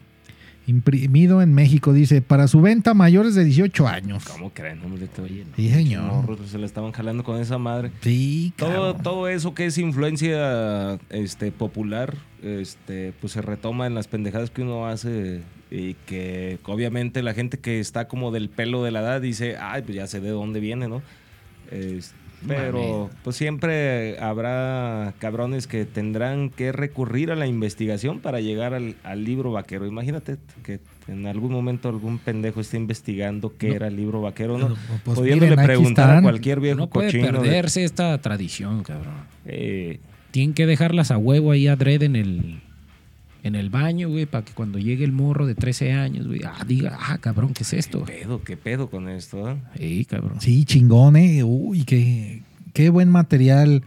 imprimido en México, dice, para su venta mayores de 18 años. ¿Cómo creen? Hombre, oye, Sí, señor. morros, se la estaban jalando con esa madre. Sí, Todo, todo eso que es influencia este, popular, este, pues se retoma en las pendejadas que uno hace y que obviamente la gente que está como del pelo de la edad dice, ay, pues ya sé de dónde viene, ¿no? Es- pero pues siempre habrá cabrones que tendrán que recurrir a la investigación para llegar al, al libro vaquero. Imagínate que en algún momento algún pendejo esté investigando qué No. era el libro vaquero, ¿no? Pues, pues, Pudiéndole miren, preguntar a cualquier viejo No puede cochino. de- perderse esta tradición, cabrón. eh, Tienen que dejarlas a huevo ahí adrede en el, en el baño, güey, para que cuando llegue el morro de 13 años, güey, ah, diga, ah, cabrón, ¿qué es esto? ¿Qué pedo? ¿Qué pedo con esto? eh? Sí, cabrón. Sí, chingón, eh. Uy, qué, qué buen material.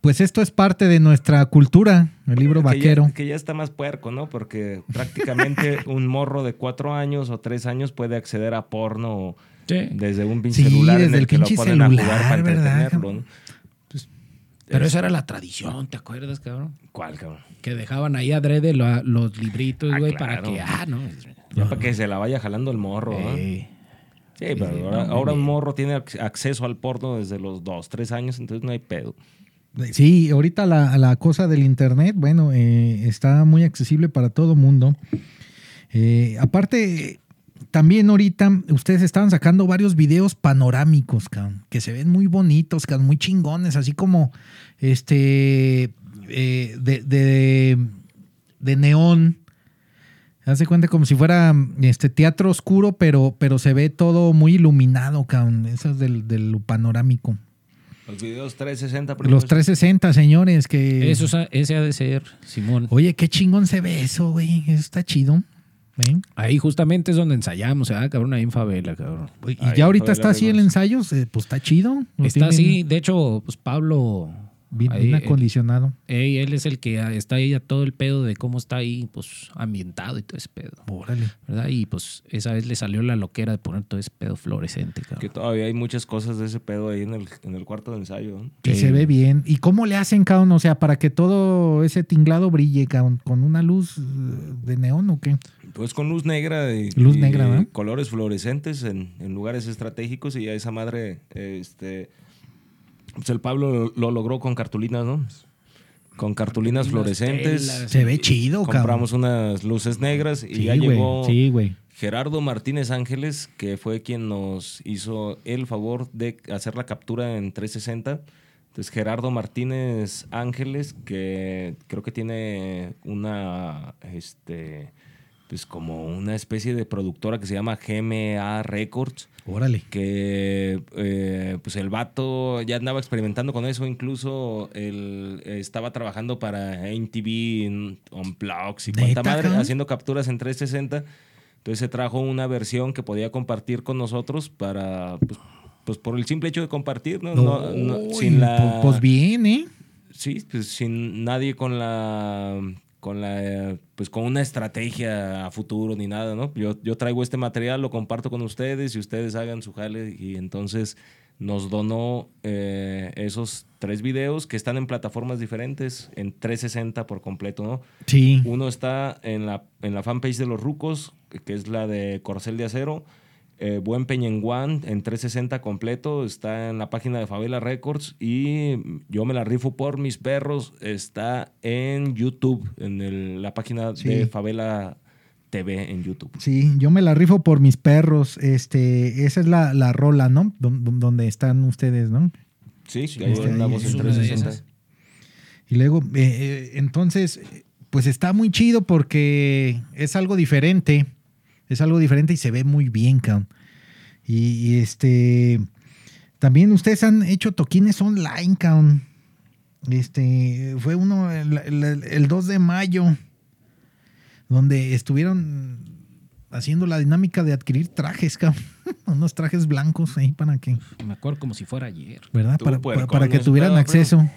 Pues esto es parte de nuestra cultura, el libro Que ya- vaquero. Que ya, está más puerco, ¿no? Porque prácticamente (laughs) un morro de cuatro años o tres años puede acceder a porno Sí. desde un pinche Sí, celular en desde el el que lo ponen a jugar celular, para ¿verdad, entretenerlo, ¿no? Pero esa era la tradición, ¿te acuerdas, cabrón? ¿Cuál, cabrón? Que dejaban ahí adrede lo- los libritos, Ah, güey, claro. para que, ah, no. Ya para que se la vaya jalando el morro, ¿no? Eh, Sí, pero sí, ahora, no, ahora un morro tiene ac- acceso al porno desde los dos, tres años, entonces no hay pedo. Sí, ahorita la, la cosa del internet, bueno, eh, está muy accesible para todo mundo. Eh, aparte, también ahorita ustedes estaban sacando varios videos panorámicos, cabrón, que se ven muy bonitos, cabrón, muy chingones, así como este eh, de, de, de neón. Hace cuenta como si fuera este teatro oscuro, pero, pero se ve todo muy iluminado, cabrón. Eso es del, del panorámico. Los videos 360, primo, Los 360, señores, que... Eso, es- ese ha de ser, Simón. Oye, qué chingón se ve eso, güey. Eso está chido. ¿Eh? Ahí justamente es donde ensayamos, ¿ah, cabrón? Ahí en favela, cabrón. Y Ahí, ya ahorita está así el ensayo, eh, pues está chido. Está tienen así, de hecho, pues Pablo, Bien, ahí, bien eh, acondicionado. ey, él es el que está ahí a todo el pedo de cómo está ahí, pues, ambientado y todo ese pedo, Órale. ¿verdad? Y pues esa vez le salió la loquera de poner todo ese pedo fluorescente, Que cabrón. todavía hay muchas cosas de ese pedo ahí en el, en el cuarto de ensayo. ¿no? Y Sí. se ve bien. ¿Y cómo le hacen, cabrón? O sea, para que todo ese tinglado brille, cabrón, con una luz eh, de neón o qué? Pues con luz negra y, Luz y negra, ¿verdad? colores fluorescentes en, en lugares estratégicos y a esa madre, este, pues el Pablo lo, lo logró con cartulinas, ¿no? con cartulinas fluorescentes. telas. Se ve chido, cabrón. Compramos unas luces negras y Sí, ya llegó Sí, güey. Gerardo Martínez Ángeles, que fue quien nos hizo el favor de hacer la captura en 360. Entonces, Gerardo Martínez Ángeles, que creo que tiene una, este, pues como una especie de productora que se llama GMA Records, Órale. que eh, pues el vato ya andaba experimentando con eso, incluso él estaba trabajando para MTV, en Unplugged y cuanta ¿Neta, madre, haciendo capturas en 360. Entonces se trajo una versión que podía compartir con nosotros para, pues, pues por el simple hecho de compartir, ¿no? No- no- Uy, sin la... pues, pues bien, ¿eh? Sí, pues sin nadie con la con la pues con una estrategia a futuro ni nada, ¿no? Yo, yo traigo este material, lo comparto con ustedes y ustedes hagan su jale y entonces nos donó eh, esos tres videos que están en plataformas diferentes, en 360 por completo, ¿no? Sí. Uno está en la, en la fanpage de los Rucos, que es la de Corcel de Acero. Eh, Buen Peñenguán en 360 completo, está en la página de Favela Records. Y Yo me la rifo por mis perros, está en YouTube, en el- la página Sí. de Favela TV en YouTube. Sí, yo me la rifo por mis perros. Este, esa es la, la rola, ¿no? Don- don- donde están ustedes, ¿no? Sí, Sí, ahí este, andamos es en una de 360. esas. Y luego, eh, eh, entonces, pues está muy chido porque es algo diferente. Es algo diferente y se ve muy bien, cabrón. Y, y, este. También ustedes han hecho toquines online, cabrón. Este. Fue uno el, el- el 2 de mayo. Donde estuvieron haciendo la dinámica de adquirir trajes, cabrón. (laughs) Unos trajes blancos ahí para que. Me acuerdo como si fuera ayer. ¿Verdad? Para, para- que tuvieran acceso.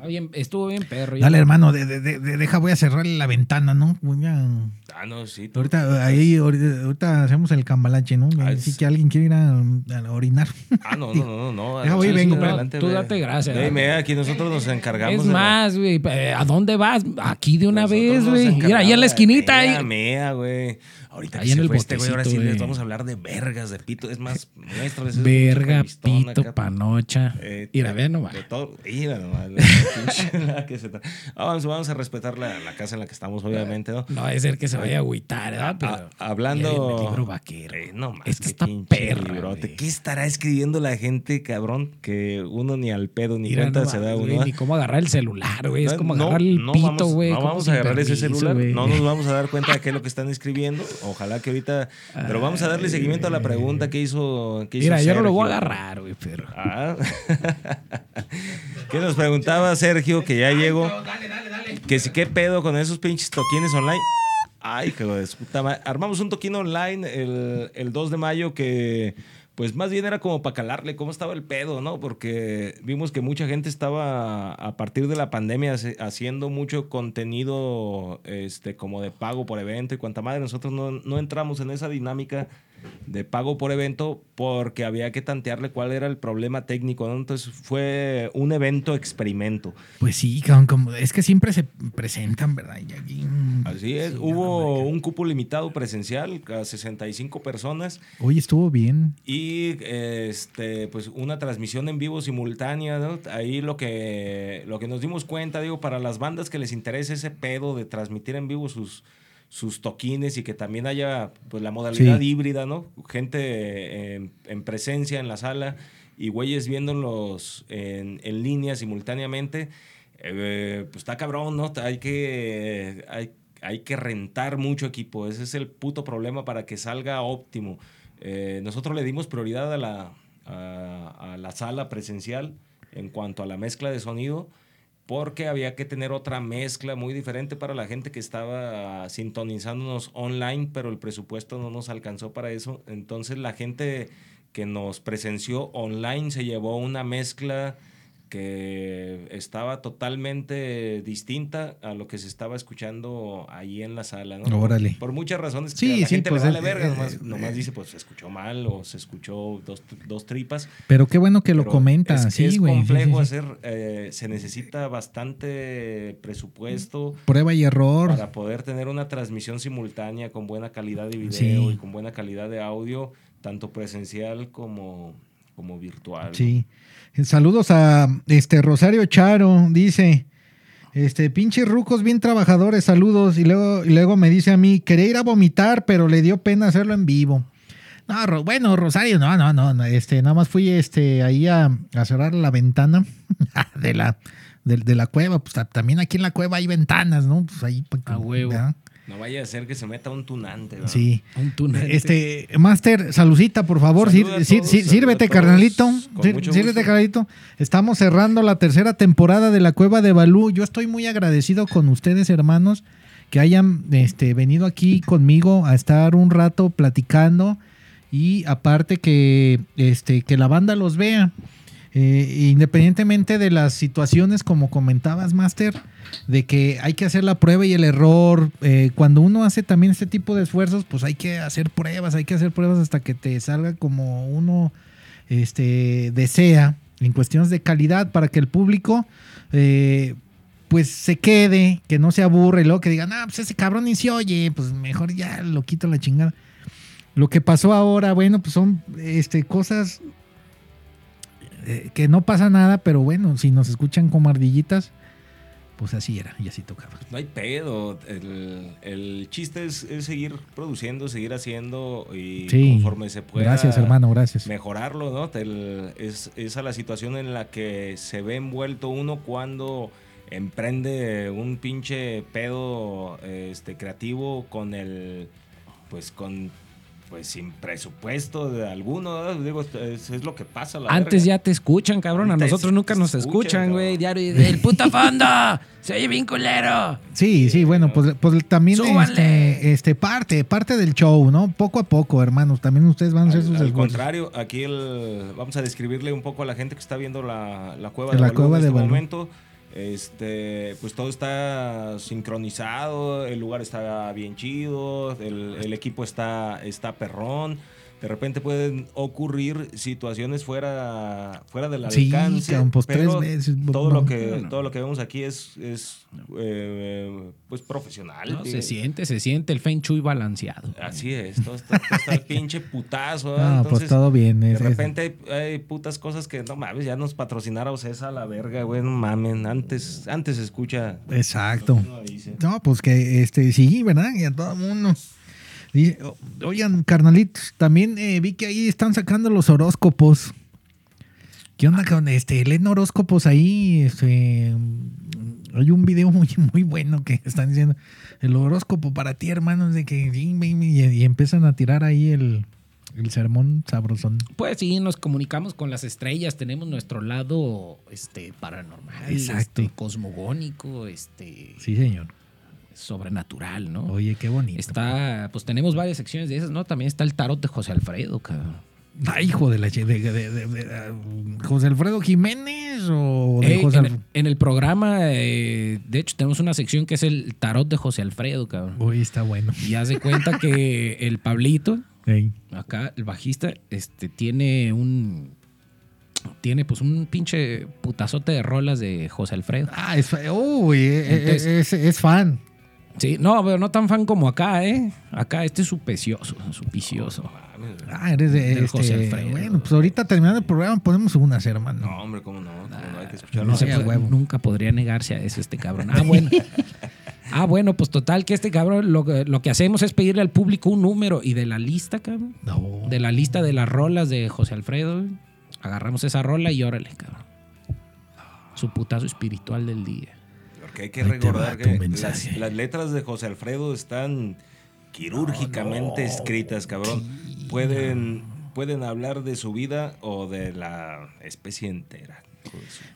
Estaba bien- estuvo bien perro. Dale, hermano, de, de- de- de- deja, voy a cerrarle la ventana, ¿no? A- Ah, no, sí. tú- ahorita, ahí, ahorita, ahorita hacemos el cambalache, ¿no? Ah, Así es- que alguien quiere ir a, a orinar. Ah, no, no, no, no. (laughs) Deja, voy vengo. adelante, Tú date gracias. Ve, aquí nosotros nos encargamos. Es más, güey, eh, ¿a dónde vas? Aquí de una Nosotros vez, güey. Mira, ahí en la esquinita. Mea, ahí. mea, güey. Ahorita Ahí que en se el fue este güey, ahora sí les vamos a hablar de vergas, de pito. Es más, (laughs) muéstrales. ese Verga, pito, acá. panocha. Eh, Mira, ve nomás. de todo. Mira nomás. (laughs) vamos, vamos a respetar la, la casa en la que estamos, obviamente, ¿no? No va a ser que se vaya a agüitar, ¿verdad? Pero, hablando. El libro vaquero. Eh, no más. Este está perra, librote. ¿Qué estará escribiendo la gente, cabrón? Que uno ni al pedo ni Mira, cuenta no se da uno. güey. Ni cómo agarrar el celular, güey. Es como agarrar el pito, güey. No vamos a agarrar ese celular. No nos (laughs) vamos a dar cuenta de qué es lo que están escribiendo. Ojalá que ahorita. Pero vamos a darle seguimiento a la pregunta que hizo. Que hizo Mira, yo no lo voy a agarrar, güey, pero. Ah. (laughs) ¿Qué nos preguntaba Sergio? Que ya llegó. Que si qué pedo con esos pinches toquines online. Ay, hijo de su puta. Armamos un toquín online el, el 2 de mayo que, pues más bien era como para calarle cómo estaba el pedo, ¿no? Porque vimos que mucha gente estaba a partir de la pandemia haciendo mucho contenido este, como de pago por evento y cuanta madre. Nosotros no, no entramos en esa dinámica de pago por evento porque había que tantearle cuál era el problema técnico, ¿no? Entonces fue un evento experimento. Pues sí, como- es que siempre se presentan, ¿verdad? Y aquí, mm, Así es, sí, hubo un cupo limitado presencial a 65 personas Oye, estuvo bien. y este pues una transmisión en vivo simultánea, ¿no? Ahí lo que lo que nos dimos cuenta, digo, para las bandas que les interesa ese pedo de transmitir en vivo sus sus toquines y que también haya pues la modalidad Sí. híbrida, ¿no? Gente eh, en, en presencia en la sala y güeyes viéndolos en, en línea simultáneamente, eh, pues está cabrón, ¿no? Hay que, hay, hay que rentar mucho equipo. Ese es el puto problema para que salga óptimo. Eh, nosotros le dimos prioridad a la, a, a la sala presencial en cuanto a la mezcla de sonido porque había que tener otra mezcla muy diferente para la gente que estaba sintonizándonos online, pero el presupuesto no nos alcanzó para eso. Entonces la gente que nos presenció online se llevó una mezcla que estaba totalmente distinta a lo que se estaba escuchando ahí en la sala, ¿no? Órale. Por muchas razones que Sí, a la sí, gente pues, le vale eh, verga, eh, nomás, eh, nomás dice pues se escuchó mal o se escuchó dos, dos tripas. Pero qué bueno que lo comenta. Es, sí, es güey. sí, complejo sí, sí. hacer, eh, se necesita bastante presupuesto Prueba y error. para poder tener una transmisión simultánea con buena calidad de video Sí. y con buena calidad de audio, tanto presencial como, como virtual. ¿no? Saludos a este Rosario Charo, dice. Este, pinches rucos bien trabajadores, saludos. Y luego, y luego me dice a mí, quería ir a vomitar, pero le dio pena hacerlo en vivo. No, Ro- bueno, Rosario, no, no, no, no, este, nada más fui este, ahí a, a cerrar la ventana (laughs) de la, de, de la cueva. Pues ta- también aquí en la cueva hay ventanas, ¿no? Pues ahí. pa- A huevo. ¿verdad? No vaya a ser que se meta un tunante. Sí. Un túnel. Este, Master, saludita, por favor. Sir- todos, sir- sírvete, carnalito. con Sir- mucho Sírvete, gusto. carnalito. Estamos cerrando la tercera temporada de la Cueva de Balú. Yo estoy muy agradecido con ustedes, hermanos, que hayan este, venido aquí conmigo a estar un rato platicando y aparte que, este, que la banda los vea. Eh, independientemente de las situaciones, como comentabas, Master, de que hay que hacer la prueba y el error. eh, cuando uno hace también este tipo de esfuerzos, pues hay que hacer pruebas, hay que hacer pruebas hasta que te salga como uno este, desea en cuestiones de calidad para que el público eh, pues se quede, que no se aburre, y luego que digan, ah, pues ese cabrón ni se oye, pues mejor ya lo quito la chingada. Lo que pasó ahora, bueno, pues son este, cosas eh, que no pasa nada, pero bueno, si nos escuchan como ardillitas, pues así era y así tocaba. No hay pedo. El, el chiste es, es seguir produciendo, seguir haciendo y Sí. conforme se pueda. Gracias, hermano, gracias. Mejorarlo, ¿no? El- es, es a la situación en la que se ve envuelto uno cuando emprende un pinche pedo este, creativo con el. Pues con. Pues sin presupuesto de alguno, ¿no? Digo, es, es lo que pasa. la Antes verga. ya te escuchan, cabrón. A nosotros nunca nos escuchan, güey. Diario, el puta fondo. Se oye bien culero. Sí, sí, bueno, pues, pues también este, este, parte, parte del show, ¿no? Poco a poco, hermanos. También ustedes van a hacer Al, sus al esfuerzos. contrario, aquí el, vamos a describirle un poco a la gente que está viendo la, la cueva La de Balú cueva en de este Balú. momento. Este, pues todo está sincronizado, el lugar está bien chido, el, el equipo está, está perrón. De repente pueden ocurrir situaciones fuera, fuera del Sí, alcance. cabrón, pues, pero tres veces, todo lo que todo lo que vemos aquí es, es eh, pues profesional. No, se siente, se siente el Feng Shui balanceado. Así es, todo está, todo está el pinche putazo. (laughs) pues Entonces, todo bien. de es- repente hay, hay putas cosas que no mames, ya nos patrocinara Ocesa a la verga, güey, no mamen. Antes, antes se escucha. Exacto. No, pues que este, sí, ¿verdad? Y a todo mundo. Dice, oigan, carnalitos, también eh, vi que ahí están sacando los horóscopos. ¿Qué onda con este? Leen horóscopos ahí. Este, hay un video (laughs) muy, muy bueno que están diciendo el horóscopo para ti, hermanos, de que y empiezan a tirar ahí el, el sermón sabrosón. Pues sí, nos comunicamos con las estrellas, tenemos nuestro lado este paranormal, Exacto. este cosmogónico, este Sí, señor. Sobrenatural, ¿no? Oye, qué bonito. Está, pues tenemos varias secciones de esas, ¿no? También está el tarot de José Alfredo, cabrón. Ay, hijo de la... De, de- de- de- uh, ¿José Alfredo Jiménez o de Eh, José en, Alf- en el programa, eh, de hecho, tenemos una sección que es el tarot de José Alfredo, cabrón. Uy, está bueno. Y haz de cuenta que (laughs) el Pablito, Ey. acá, el bajista, este, tiene un. Tiene pues un pinche putazote de rolas de José Alfredo. Ah, es, eh, Entonces- es, es fan. Sí, no, pero no tan fan como acá, ¿eh? Acá este es su precioso, su vicioso. Mames, güey. Ah, eres de Del este, José Alfredo. Bueno, pues ahorita terminando el programa ponemos unas, hermano. No, hombre, cómo no. cómo no, hay que No escucharlo. se puede- huevo. nunca podría negarse a eso este cabrón. Ah, bueno. (laughs) Ah, bueno, pues total que este cabrón lo, que- lo que hacemos es pedirle al público un número y de la lista, cabrón. No. De la lista de las rolas de José Alfredo, agarramos esa rola y órale, cabrón. Su putazo espiritual del día. Porque hay que Ahí recordar que mensaje. las, las letras de José Alfredo están quirúrgicamente escritas, cabrón. Pueden, pueden hablar de su vida o de la especie entera.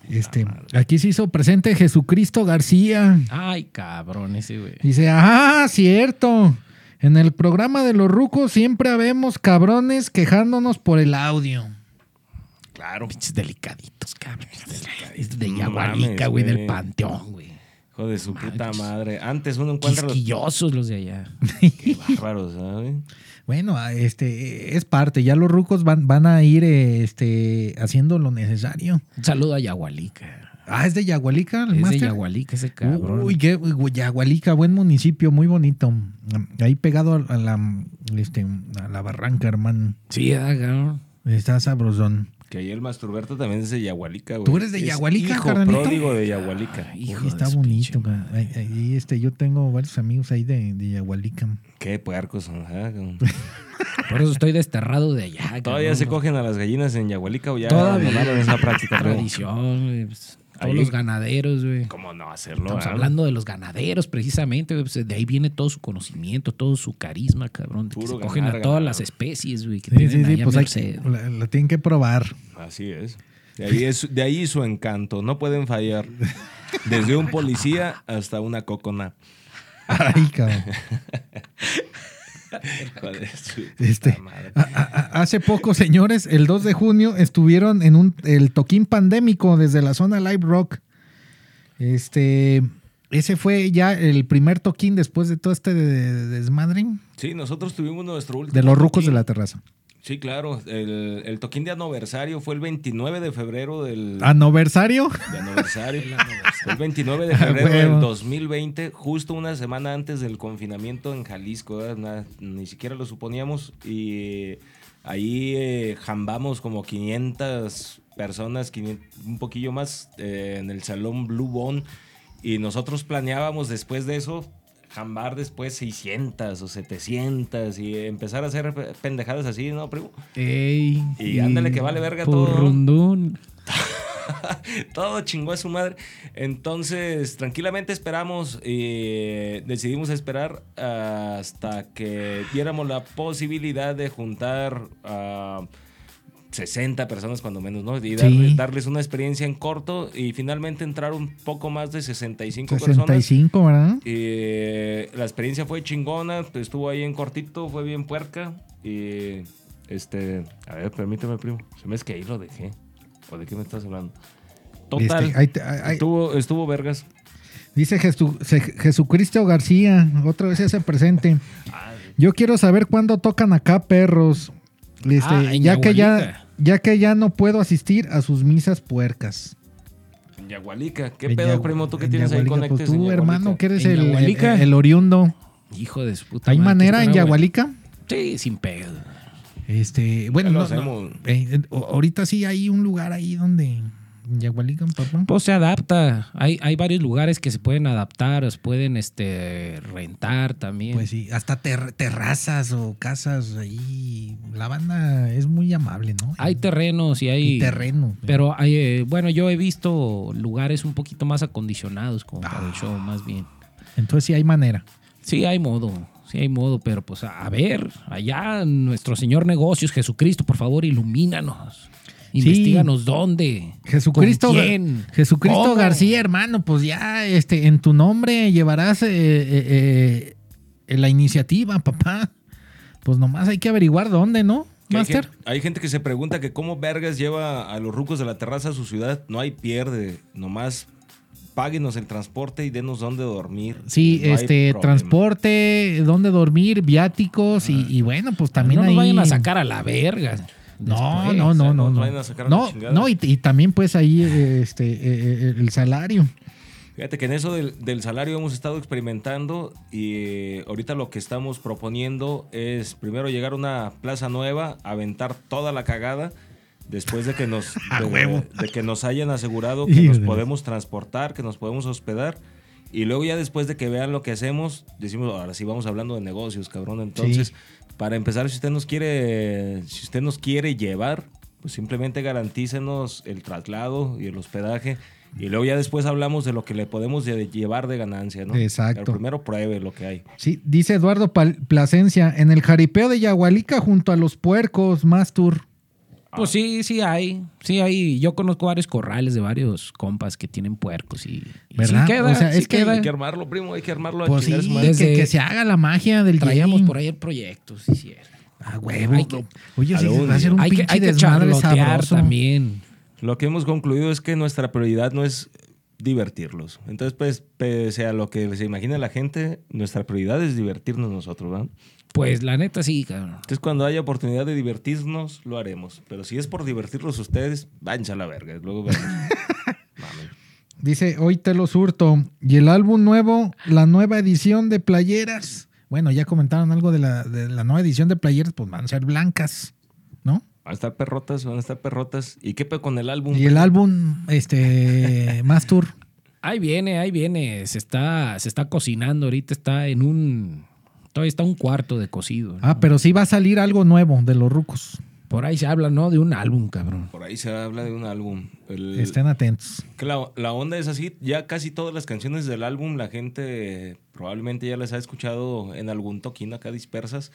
Este, madre. aquí se hizo presente Jesucristo García. Ay, cabrón, ese güey. Dice, ah, cierto. En el programa de los rucos siempre habemos cabrones quejándonos por el audio. Claro. Pinches delicaditos, cabrón. Es de Yagualica, güey, del panteón, güey. Hijo de su puta madre. Antes uno encuentra los Quisquillosos los de allá. Qué (laughs) bárbaros, ¿sabes? Bueno, ah, este es parte. Ya los rucos van, van a ir este, haciendo lo necesario. Un saludo a Yagualica. Ah, es de Yagualica, el Es de? Yagualica ese cabrón. Uy, qué uy, Yagualica, buen municipio, muy bonito. Ahí pegado a la, este, a la barranca, hermano. Sí, ah, cabrón. Está sabrosón. Que ahí el Masturberto también es de Yahualica, güey. ¿Tú eres de Es Yahualica, hijo carnalito? pródigo de Yahualica. Hijo de está bonito. ahí- este, yo tengo varios amigos ahí de, de Yahualica. Qué puercos son. cabrón. (laughs) Por eso estoy desterrado de allá. ¿Todavía cabrón, se cogen a las gallinas en Yahualica o ya Todavía. abandonaron esa práctica? Tradición, pues, todos Ahí- los ganaderos, güey. ¿Cómo no hacerlo? Estamos ah? hablando de los ganaderos, precisamente. güey, pues, de ahí viene todo su conocimiento, todo su carisma, cabrón. De que se cogen ganar, a todas las especies, güey. Que Sí, tienen sí, sí, pues hay la, la tienen que probar. Así es. De ahí, es. de ahí su encanto. No pueden fallar. Desde un policía hasta una cocona. Ay, cabrón. (laughs) Este, a- hace poco, señores, el 2 de junio estuvieron en un, el toquín pandémico desde la zona Live Rock. Este, ese fue ya el primer toquín después de todo este de- de- desmadre Sí, nosotros tuvimos nuestro último. de los rucos toquín. de la terraza. Sí, claro. El, el toquín de aniversario fue el 29 de febrero del. ¿Aniversario? de aniversario. Fue (laughs) el 29 de (laughs) Ah, febrero huevo. del 2020, justo una semana antes del confinamiento en Jalisco. ni siquiera lo suponíamos. Y ahí eh, jambamos como 500 personas, 500 un poquillo más, eh, en el salón Blue Bone. Y nosotros planeábamos después de eso jambar después 600 o 700 y empezar a hacer pendejadas así, ¿no, primo? Ey, Y ándale que vale verga todo. Purrundún. (laughs) (laughs) Todo chingó a su madre. Entonces, tranquilamente esperamos y decidimos esperar hasta que viéramos la posibilidad de juntar a 60 personas cuando menos, ¿no? Y Sí. darles una experiencia en corto y finalmente entrar un poco más de 65 personas. 65, ¿verdad? Y eh, la experiencia fue chingona, estuvo ahí en cortito, fue bien puerca. Y este, a ver, permíteme, primo. Se me es que ahí lo dejé. ¿O de qué me estás hablando? Total. Este, ahí te- ahí- estuvo, estuvo vergas. Dice Jesu- Jesucristo García, otra vez ese presente. Yo quiero saber cuándo tocan acá perros. Este, Ah, ya que ya, Yahualica. ya que ya no puedo asistir a sus misas puercas. En Yagualica. ¿Qué En pedo, primo? ¿Tú qué en tienes ahí Pues tú, hermano, que eres ¿En el, el, Yahualica? el oriundo. Hijo de su puta ¿Hay madre, manera ¿qué en? Yahualica? Sí, sin pedo. Este, bueno, no, no, hacemos. eh, eh, ahorita sí hay un lugar ahí donde en Yahualica, papá. Pues se adapta. Hay, hay varios lugares que se pueden adaptar, se pueden este, rentar también. Pues sí, hasta ter- terrazas o casas ahí. La banda es muy amable, ¿no? hay terrenos y hay... Y terreno. Pero hay, eh, bueno, yo he visto lugares un poquito más acondicionados como para el Ah. show, más bien. Entonces sí hay manera. Sí hay modo, sí hay modo, pero pues a, a ver, allá nuestro Señor Negocios, Jesucristo, por favor, ilumínanos. Investíganos dónde. Jesucristo, ¿Con quién? Jesucristo ¿Cómo? García, hermano, pues ya este, en tu nombre llevarás eh, eh, eh, la iniciativa, papá. Pues nomás hay que averiguar dónde, ¿no, Hay Master? gente, hay gente que se pregunta que cómo vergas lleva a los rucos de la terraza a su ciudad. No hay pierde. Nomás páguenos el transporte y denos dónde dormir. Sí, No este, transporte, dónde dormir, viáticos y, y bueno, pues también no ahí... nos vayan a sacar a la verga. No, después. no, o sea, no, no no, nos no. vayan a sacar a No, la no, y, y también pues ahí eh, este, eh, eh, el salario. Fíjate que en eso del, del salario hemos estado experimentando y eh, ahorita lo que estamos proponiendo es primero llegar a una plaza nueva, aventar toda la cagada, después de que nos, (laughs) de, huevo. de que nos hayan asegurado que Híjole. nos podemos transportar, que nos podemos hospedar. Y luego ya después de que vean lo que hacemos, decimos, ahora sí vamos hablando de negocios, cabrón. Entonces, para empezar, si usted nos quiere, si usted nos quiere llevar, pues simplemente garantícenos el traslado y el hospedaje. Y luego ya después hablamos de lo que le podemos lle- llevar de ganancia, ¿no? Exacto. Pero primero pruebe lo que hay. Sí, dice Eduardo Pal- Plasencia, en el jaripeo de Yahualica junto a los puercos, Mastur. Pues sí, sí hay. Sí hay. Yo conozco varios corrales de varios compas que tienen puercos y, ¿Verdad? sí queda, O sea, sí es que- queda. Hay que armarlo, primo, hay que armarlo. a Pues sí. Desde- que, que se haga la magia del Traíamos por ahí el proyecto, sí, sí. Ah, huevo. Hay que- Oye, sí, va a ser un Hay que, pinche hay que desmadre charlotear sabroso. también. Lo que hemos concluido es que nuestra prioridad no es divertirlos. Entonces, pues, pese a lo que se imagina la gente, nuestra prioridad es divertirnos nosotros, ¿verdad? Pues la neta sí, cabrón. Entonces, cuando haya oportunidad de divertirnos, lo haremos. Pero si es por divertirlos ustedes, váyanse a la verga. Luego. (laughs) Dice, hoy te lo surto. Y el álbum nuevo, la nueva edición de playeras. Bueno, ya comentaron algo de la, de la nueva edición de playeras, pues van a ser blancas, ¿no? Van a estar perrotas, van a estar perrotas. ¿Y qué pedo con el álbum? Y el álbum, este, (laughs) más tour. Ahí viene, ahí viene. Se está, se está cocinando. Ahorita está en un. Todavía está un cuarto de cocido. ¿no? Ah, pero sí va a salir algo nuevo de los rucos. Por ahí se habla, ¿no? De un álbum, cabrón. Por ahí se habla de un álbum. El- Estén atentos. que la, la onda es así, ya casi todas las canciones del álbum la gente probablemente ya las ha escuchado en algún toquín acá dispersas,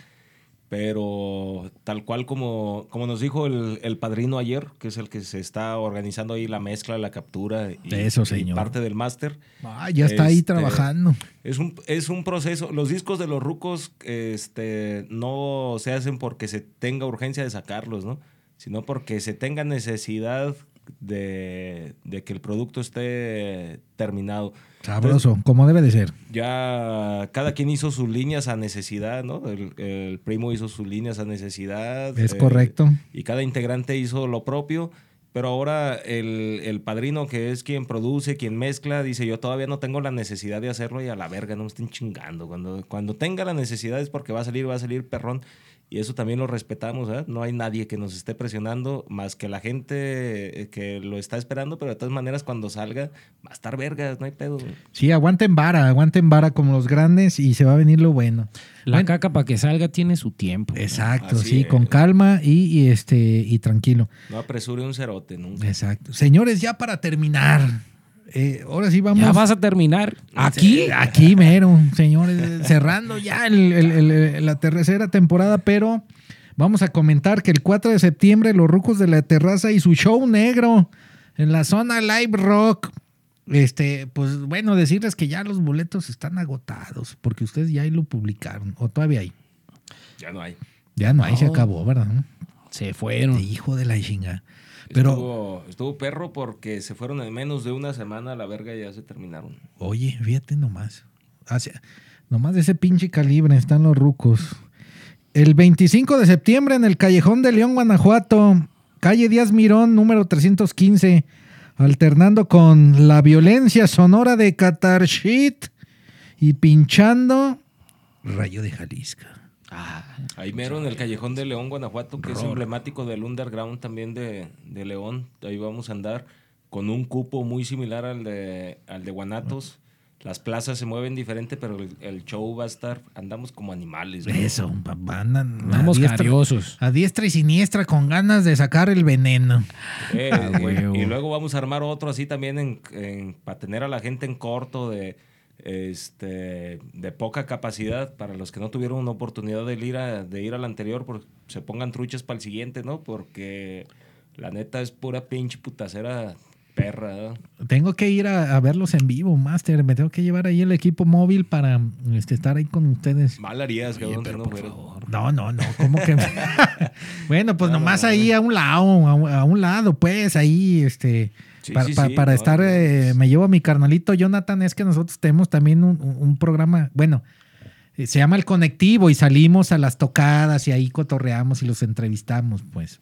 pero tal cual como, como nos dijo el, el padrino ayer, que es el que se está organizando ahí la mezcla, la captura y, Eso, y señor. parte del máster. Ah, ya está ahí Este, trabajando. Es un, es un proceso. Los discos de los rucos este, no se hacen porque se tenga urgencia de sacarlos, ¿no? Sino porque se tenga necesidad de, de que el producto esté terminado. Sabroso, como debe de ser. Ya cada quien hizo sus líneas a necesidad, ¿no? El, el primo hizo sus líneas a necesidad. Es eh, correcto. y cada integrante hizo lo propio. Pero ahora el, el padrino, que es quien produce, quien mezcla, dice: Yo todavía no tengo la necesidad de hacerlo y a la verga, no me estén chingando. Cuando, cuando tenga la necesidad es porque va a salir, va a salir perrón. Y eso también lo respetamos, ¿eh? No hay nadie que nos esté presionando más que la gente eh, que lo está esperando, pero de todas maneras, cuando salga, va a estar vergas, no hay pedo. Sí, aguanten vara, aguanten vara como los grandes y se va a venir lo bueno. La Bueno, caca para que salga tiene su tiempo. Exacto, sí, es. con calma y, y, este y tranquilo. No apresure un cerote nunca. Exacto. Señores, ya para terminar, eh, ahora sí vamos. Ya vas a terminar. Aquí. Aquí mero, señores, cerrando ya el- el- el- la tercera temporada, pero vamos a comentar que el 4 de septiembre los rucos de la terraza y su show negro en la zona Live Rock. Este, pues bueno, decirles que ya los boletos están agotados, porque ustedes ya ahí lo publicaron, o todavía hay. Ya no hay. Ya no, ahí se acabó, ¿verdad? Se fueron. Hijo de la chinga. Pero, Estuvo, estuvo perro porque se fueron en menos de una semana a la verga y ya se terminaron. Oye, fíjate nomás. Hacia- nomás de ese pinche calibre están los rucos. El 25 de septiembre en el Callejón de León, Guanajuato, calle Díaz Mirón, número 315, alternando con la violencia sonora de Catarshit y pinchando Rayo de Jalisco. Ah, Ahí mero en el Callejón de León, Guanajuato, que es emblemático del underground también de, de León. Ahí vamos a andar con un cupo muy similar al de, al de Guanatos. Las plazas se mueven diferente, pero el, el show va a estar, andamos como animales. ¿no? Eso, andan a vamos diestra- cariosos. A diestra y siniestra con ganas de sacar el veneno. Eh, Ah, y- luego vamos a armar otro así también en, para tener a la gente en corto de este de poca capacidad para los que no tuvieron una oportunidad de ir a, de ir al anterior porque se pongan truchas para el siguiente no porque la neta es pura pinche putacera perra ¿no? Tengo que ir a, a verlos en vivo, Master. Me tengo que llevar ahí el equipo móvil para este, estar ahí con ustedes. mal harías cabrón, si pero no por favor. No, no, no. ¿Cómo que? (laughs) bueno, pues No, no, nomás no, ahí no. a un lado, a un, a un lado, pues ahí, este. Sí, pa- sí, pa- sí, para no, estar, no, eh, me llevo a mi carnalito Jonathan. Es que nosotros tenemos también un, un- un programa, bueno, eh, se llama El Conectivo y salimos a las tocadas y ahí cotorreamos y los entrevistamos, pues.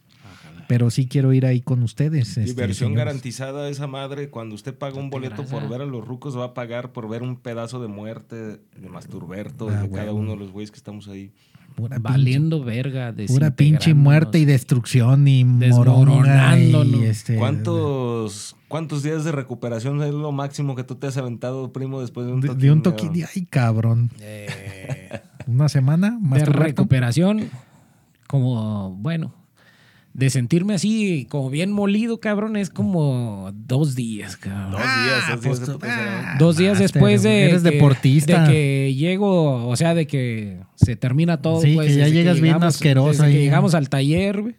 Pero sí quiero ir ahí con ustedes. este, Diversión garantizada esa madre. Cuando usted paga un boleto por ver a los rucos, va a pagar por ver un pedazo de muerte de Masturberto, Ah, de cada uno de los güeyes que estamos ahí. Pura pinche- Valiendo verga. Pura pinche muerte y destrucción y Desmoronándonos. y este, ¿Cuántos, ¿Cuántos días de recuperación es lo máximo que tú te has aventado, primo, después de un toquín? de un toque de ay cabrón. una semana más de recuperación. Como, bueno, de sentirme así, como bien molido, cabrón, es como dos días, cabrón. Dos días, dos días pues de. Ah, Dos días Master, después de eres que, deportista. de que llego, o sea, de que se termina todo. Sí, pues, que ya llegas bien llegamos- asqueroso desde ahí. que llegamos al taller, güey.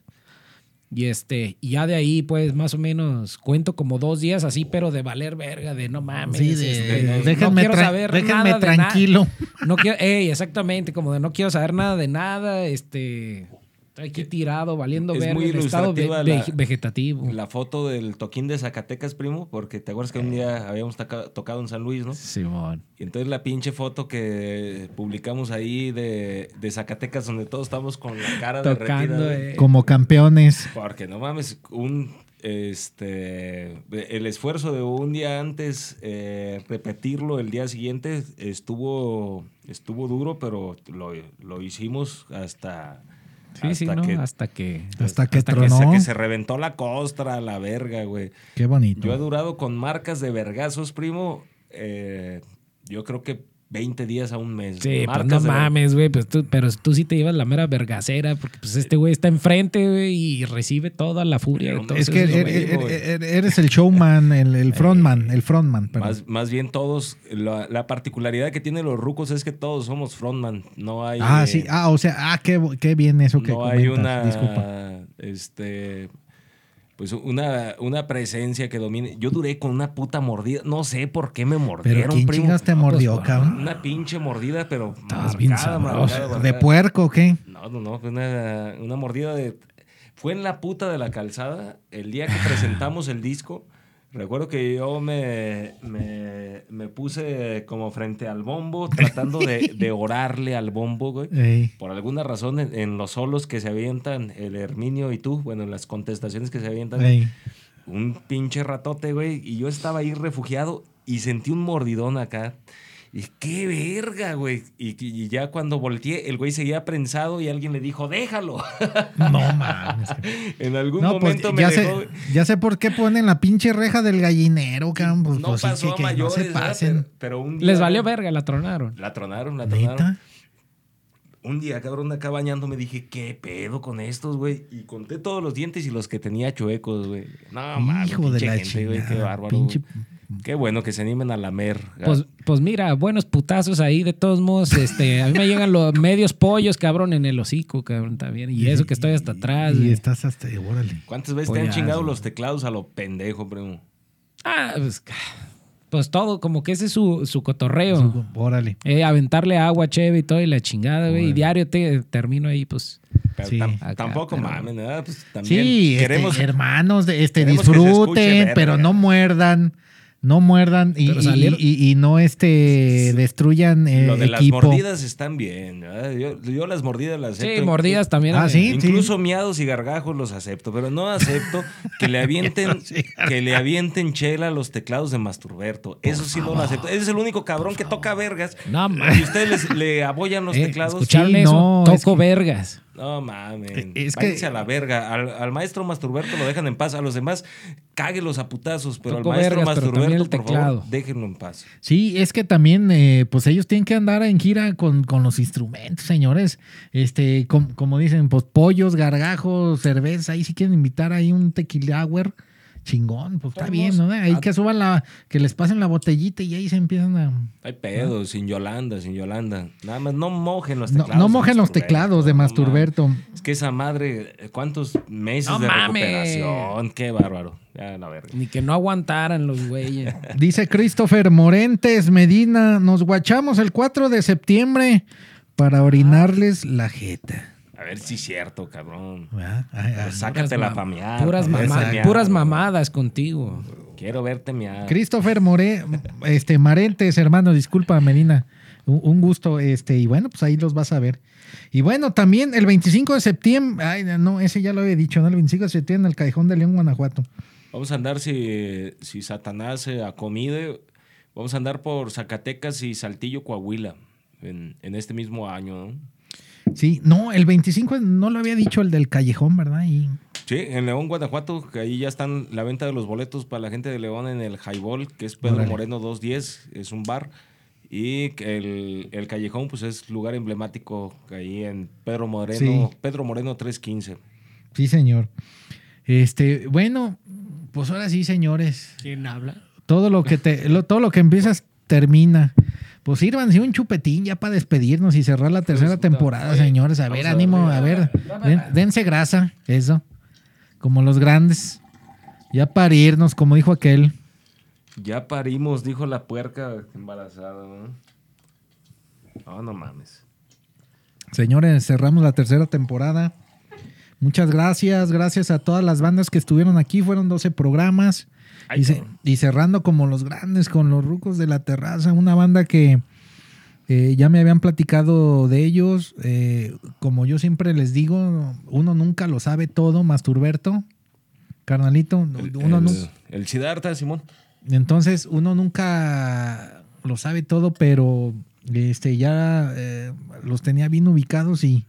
Y este, y ya de ahí, pues, más o menos, cuento como dos días así, pero de valer verga, de no mames. Sí, de- este, no- no quiero saber déjenme nada de nada. tranquilo. No quiero, ey, exactamente, como de no quiero saber nada de nada, este, estoy aquí tirado, valiendo Es verga, muy estado ve- la- ve- vegetativo. La foto del toquín de Zacatecas, primo, porque te acuerdas que un día habíamos taca- tocado en San Luis, ¿no? Simón. Y entonces la pinche foto que publicamos ahí de, de Zacatecas, donde todos estamos con la cara Tocando, güey. eh. Como campeones. Porque no mames, un este el esfuerzo de un día antes eh, repetirlo el día siguiente estuvo estuvo duro, pero lo, lo hicimos hasta Sí, sí, Hasta ¿no? que- hasta que. Hasta que Hasta que tronó. se, que se reventó la costra, la verga, güey. Qué bonito. Yo he durado con marcas de vergazos, primo. eh, yo creo que 20 días a un mes. Sí, pues no mames, güey. Pues tú, pero tú sí te llevas la mera vergacera, porque pues este güey está enfrente, güey, y recibe toda la furia es que er- er- er- eres el showman, el, el (laughs) frontman, el frontman. perdón. Más, más bien todos, la, la particularidad que tienen los rucos es que todos somos frontman. No hay. ah, eh, sí. Ah, o sea, ah, qué, qué bien eso que no hay una. Disculpa. Este. Pues una, una presencia que domine. Yo duré con una puta mordida. No sé por qué me mordieron, Pero ¿quién primo. chingas te mordió, pues, cabrón? Una pinche mordida, pero. Estabas bien sabroso. marcada, ¿De marcada. puerco o qué? No, no, no. Fue una, una mordida de. Fue en la puta de la calzada. El día que (laughs) presentamos el disco. Recuerdo que yo me, me, me puse como frente al bombo, tratando de, (laughs) de orarle al bombo, güey. Ey. Por alguna razón, en, en los solos que se avientan el Herminio y tú, bueno, en las contestaciones que se avientan, Ey. un pinche ratote, güey, y yo estaba ahí refugiado y sentí un mordidón acá. Y qué verga, güey. Y, y ya cuando volteé, el güey seguía prensado y alguien le dijo, déjalo. (laughs) No mames. (laughs) en algún No, pues momento me ya dejó. sé, ya sé por qué ponen la pinche reja del gallinero, cabrón. Pues, no pues, pasó que- a que no mayores, se pasen. Pero, pero un día. Les valió verga, la tronaron. La tronaron, la tronaron. ¿Neta? Un día, cabrón, acá bañándome dije, ¿qué pedo con estos, güey? Y conté todos los dientes y los que tenía chuecos, güey. No, mames, Hijo de la gente, güey, qué bárbaro. Pinche... güey. Qué bueno que se animen a lamer. Pues, pues mira, buenos putazos ahí, de todos modos, este, a mí me llegan los medios pollos, cabrón, en el hocico, cabrón, también. Y eso que estoy hasta atrás. Y estás hasta... Órale. ¿Cuántas veces te han chingado los teclados a lo pendejo, primo? Ah, pues, pues todo, como que ese es su, su cotorreo. Su- Órale. Eh, aventarle agua, cheve y todo y la chingada, güey. Y diario te termino ahí, pues. Pero Sí. Acá, tampoco pero- mames, ¿verdad? Pues también Sí, este, queremos... hermanos, este, escuche disfruten, pero no muerdan. No muerdan y, y- salieron- y- y no este destruyan eh, lo de las equipo. mordidas están bien. Yo, yo las mordidas las acepto. Sí, mordidas también. Ah, eh, sí. Incluso miados y gargajos los acepto, pero no acepto que le (laughs) avienten, que le avienten chela a los teclados de Masturberto. Eso sí no lo acepto. Ese es el único cabrón que toca vergas. No, Y ustedes les- le apoyan los Eh, teclados. ¿Escucharon Sí, eso? no, es Toco que- vergas. No mames. Es que- a la verga. Al, al maestro Masturberto lo dejan en paz. A los demás, cáguelos a putazos. Pero Toco al maestro vergas, Masturberto, por teclado. favor, déjenlo en paz. Sí, es que también, eh, pues ellos tienen que andar en gira con, con los instrumentos, señores. Este, com- como dicen, pues pollos, gargajos, cerveza. Ahí si quieren invitar ahí un tequila hour, chingón, pues está bien, ¿no? Ahí a- que suban la, que les pasen la botellita y ahí se empiezan a. Hay pedo, sin Yolanda, sin Yolanda. Nada más no mojen los No, teclados. no mojen los teclados de no Masturberto. Es que esa madre, ¿cuántos meses No de mames. recuperación? Qué bárbaro. Ya, la verga. Ni que no aguantaran los güeyes. (laughs) Dice Christopher Morentes Medina, nos guachamos el 4 de septiembre para orinarles la jeta. A ver si es cierto, cabrón. Ay, ay. Sácatela ma- pa' mear. Puras, pa' verse mama- mear. puras mamadas contigo. Quiero verte mear. Christopher More, este, Marentes, hermano, disculpa, Medina. Un, un gusto, este, y bueno, pues ahí los vas a ver. Y bueno, también el 25 de septiembre, ay, no, ese ya lo había dicho, ¿no? El 25 de septiembre en el Callejón de León, Guanajuato. Vamos a andar si, si Satanás se acomide. Vamos a andar por Zacatecas y Saltillo, Coahuila. En, en este mismo año, ¿no? Sí, no, el 25 no lo había dicho el del Callejón, ¿verdad? Y Sí, en León, Guanajuato, que ahí ya están la venta de los boletos para la gente de León en el Highball, que es Pedro Órale. Moreno 210, es un bar. Y que el, el Callejón, pues es lugar emblemático ahí en Pedro Moreno, Sí. Pedro Moreno 315. sí, señor. Este, bueno, pues ahora sí, señores. ¿Quién habla? Todo lo que te, lo- todo lo que empiezas termina. Pues sírvanse un chupetín ya para despedirnos y cerrar la tercera Pues, temporada, oye, señores. A ver, a ánimo, a ver. den- dense grasa, eso. Como los grandes. Ya para irnos, como dijo aquel. Ya parimos, dijo la puerca embarazada. ¿no? No, no mames. Señores, cerramos la tercera temporada. Muchas gracias, gracias a todas las bandas que estuvieron aquí. Fueron 12 programas. Y, cerrando como los grandes con los rucos de la terraza, una banda que eh, ya me habían platicado de ellos. eh, como yo siempre les digo, uno nunca lo sabe todo, Masturberto, carnalito, uno el, nu- el Siddhartha, Simón. entonces uno nunca lo sabe todo, pero este ya eh, los tenía bien ubicados y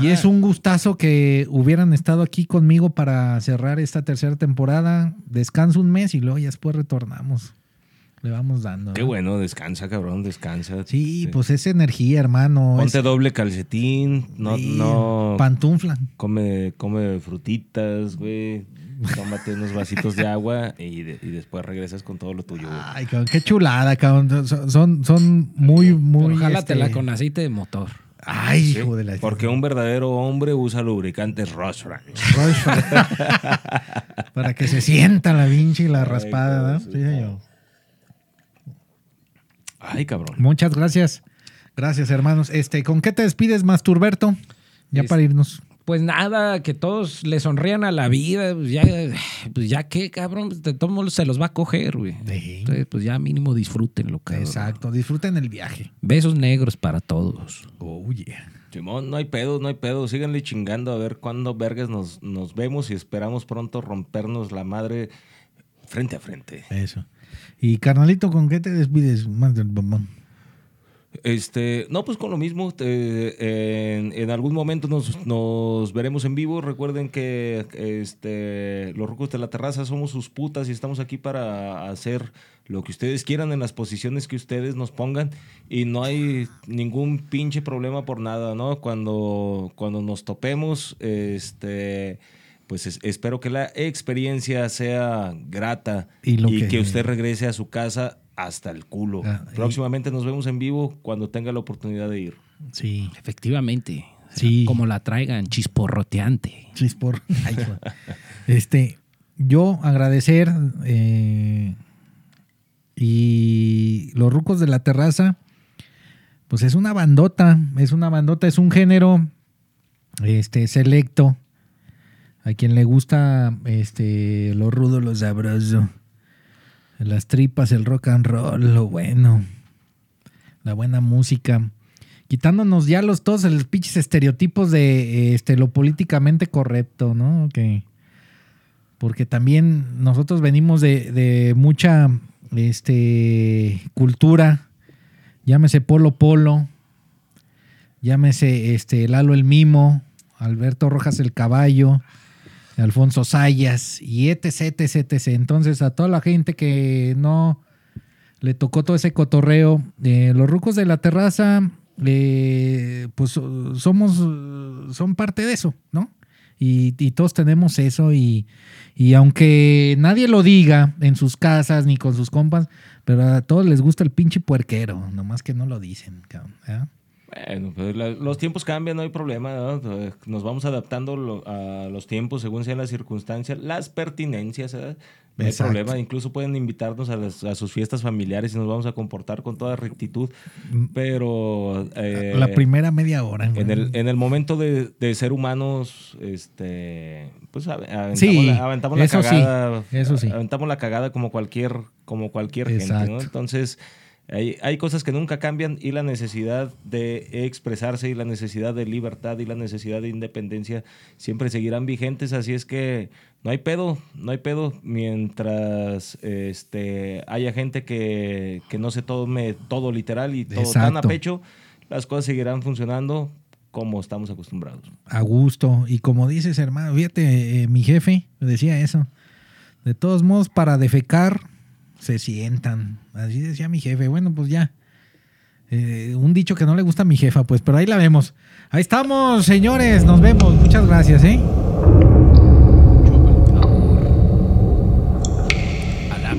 Y es un gustazo que hubieran estado aquí conmigo para cerrar esta tercera temporada. Descanso un mes y luego ya después retornamos. Le vamos dando. Qué ¿no? bueno, descansa, cabrón, descansa. Sí, pues es energía, hermano. Ponte es- doble calcetín, no, Sí, no Pantufla. come, come frutitas, güey. Tómate unos vasitos de agua y, de- y después regresas con todo lo tuyo, güey. Ay, cabrón, qué chulada, cabrón. Son, son, son muy, muy. Pero jálatela este, con aceite de motor. Ay, Sí, hijo de la. Porque un verdadero hombre usa lubricantes Ross Ranch. (laughs) Para que se sienta la pinche y la Ay, raspada, ¿verdad? cabrón, Sí, sí, señor. Ay, cabrón. Muchas gracias. Gracias, hermanos. Este, ¿con qué te despides, Masturberto? Ya Es- para irnos. Pues nada, que todos le sonrían a la vida. Pues ya, pues ya qué, cabrón. Pues de todos modos se los va a coger, güey. Sí. Entonces, pues ya mínimo disfrútenlo, cabrón. Exacto. Disfruten el viaje. Besos negros para todos. Oh, yeah. Simón, no hay pedo, no hay pedo. Síganle chingando a ver cuándo vergas nos, nos vemos y esperamos pronto rompernos la madre frente a frente. Eso. Y carnalito, ¿con qué te despides? Más del bombón. Este, no, pues con lo mismo. eh, en, en algún momento nos, nos veremos en vivo. Recuerden que este, los rucos de la terraza somos sus putas y estamos aquí para hacer lo que ustedes quieran en las posiciones que ustedes nos pongan. Y no hay ningún pinche problema por nada, ¿no? Cuando, cuando nos topemos, este. Pues es- espero que la experiencia sea grata Y y, lo que... que- usted regrese a su casa hasta el culo. Ah, y- Próximamente nos vemos en vivo cuando tenga la oportunidad de ir. Sí. Efectivamente. Sí. Como la traigan, chisporroteante. Chispor. Ay, (laughs) este, yo agradecer eh, y los rucos de la terraza, pues es una bandota, es una bandota, es un género este selecto. A quien le gusta este lo rudo, lo sabroso, las tripas, el rock and roll, lo bueno, la buena música. Quitándonos ya los todos los pinches estereotipos de este lo políticamente correcto, ¿no? Que porque también nosotros venimos de, de mucha este cultura, llámese Polo Polo, llámese este Lalo el Mimo, Alberto Rojas el Caballo, Alfonso Sayas y etc, etc, etc. Entonces a toda la gente que no le tocó todo ese cotorreo. Eh, los rucos de la terraza, eh, pues somos, son parte de eso, ¿no? Y, y todos tenemos eso y, y aunque nadie lo diga en sus casas ni con sus compas, pero a todos les gusta el pinche puerquero, nomás que no lo dicen, cabrón. ¿eh? Bueno, pues la- los tiempos cambian, no hay problema. ¿no? Eh, Nos vamos adaptando lo- a los tiempos según sean las circunstancias, las pertinencias. ¿eh? No hay problema. Incluso pueden invitarnos a, las- a sus fiestas familiares y nos vamos a comportar con toda rectitud. Pero eh, la primera media hora. en el, en el momento de, de ser humanos, este, pues ave- aventamos, Sí, la, aventamos la eso sí, cagada. eso sí. Aventamos la cagada como cualquier, como cualquier gente. ¿no? Entonces, hay, hay cosas que nunca cambian y la necesidad de expresarse y la necesidad de libertad y la necesidad de independencia siempre seguirán vigentes. Así es que no hay pedo, no hay pedo mientras este, haya gente que, que no se tome todo literal y todo tan a pecho, las cosas seguirán funcionando como estamos acostumbrados. A gusto. Y como dices, hermano, fíjate, eh, mi jefe decía eso. De todos modos, para defecar, se sientan. Así decía mi jefe. Bueno, pues ya. Eh, un dicho que no le gusta a mi jefa, pues, pero ahí la vemos. Ahí estamos, señores. Nos vemos. Muchas gracias, ¿eh? A la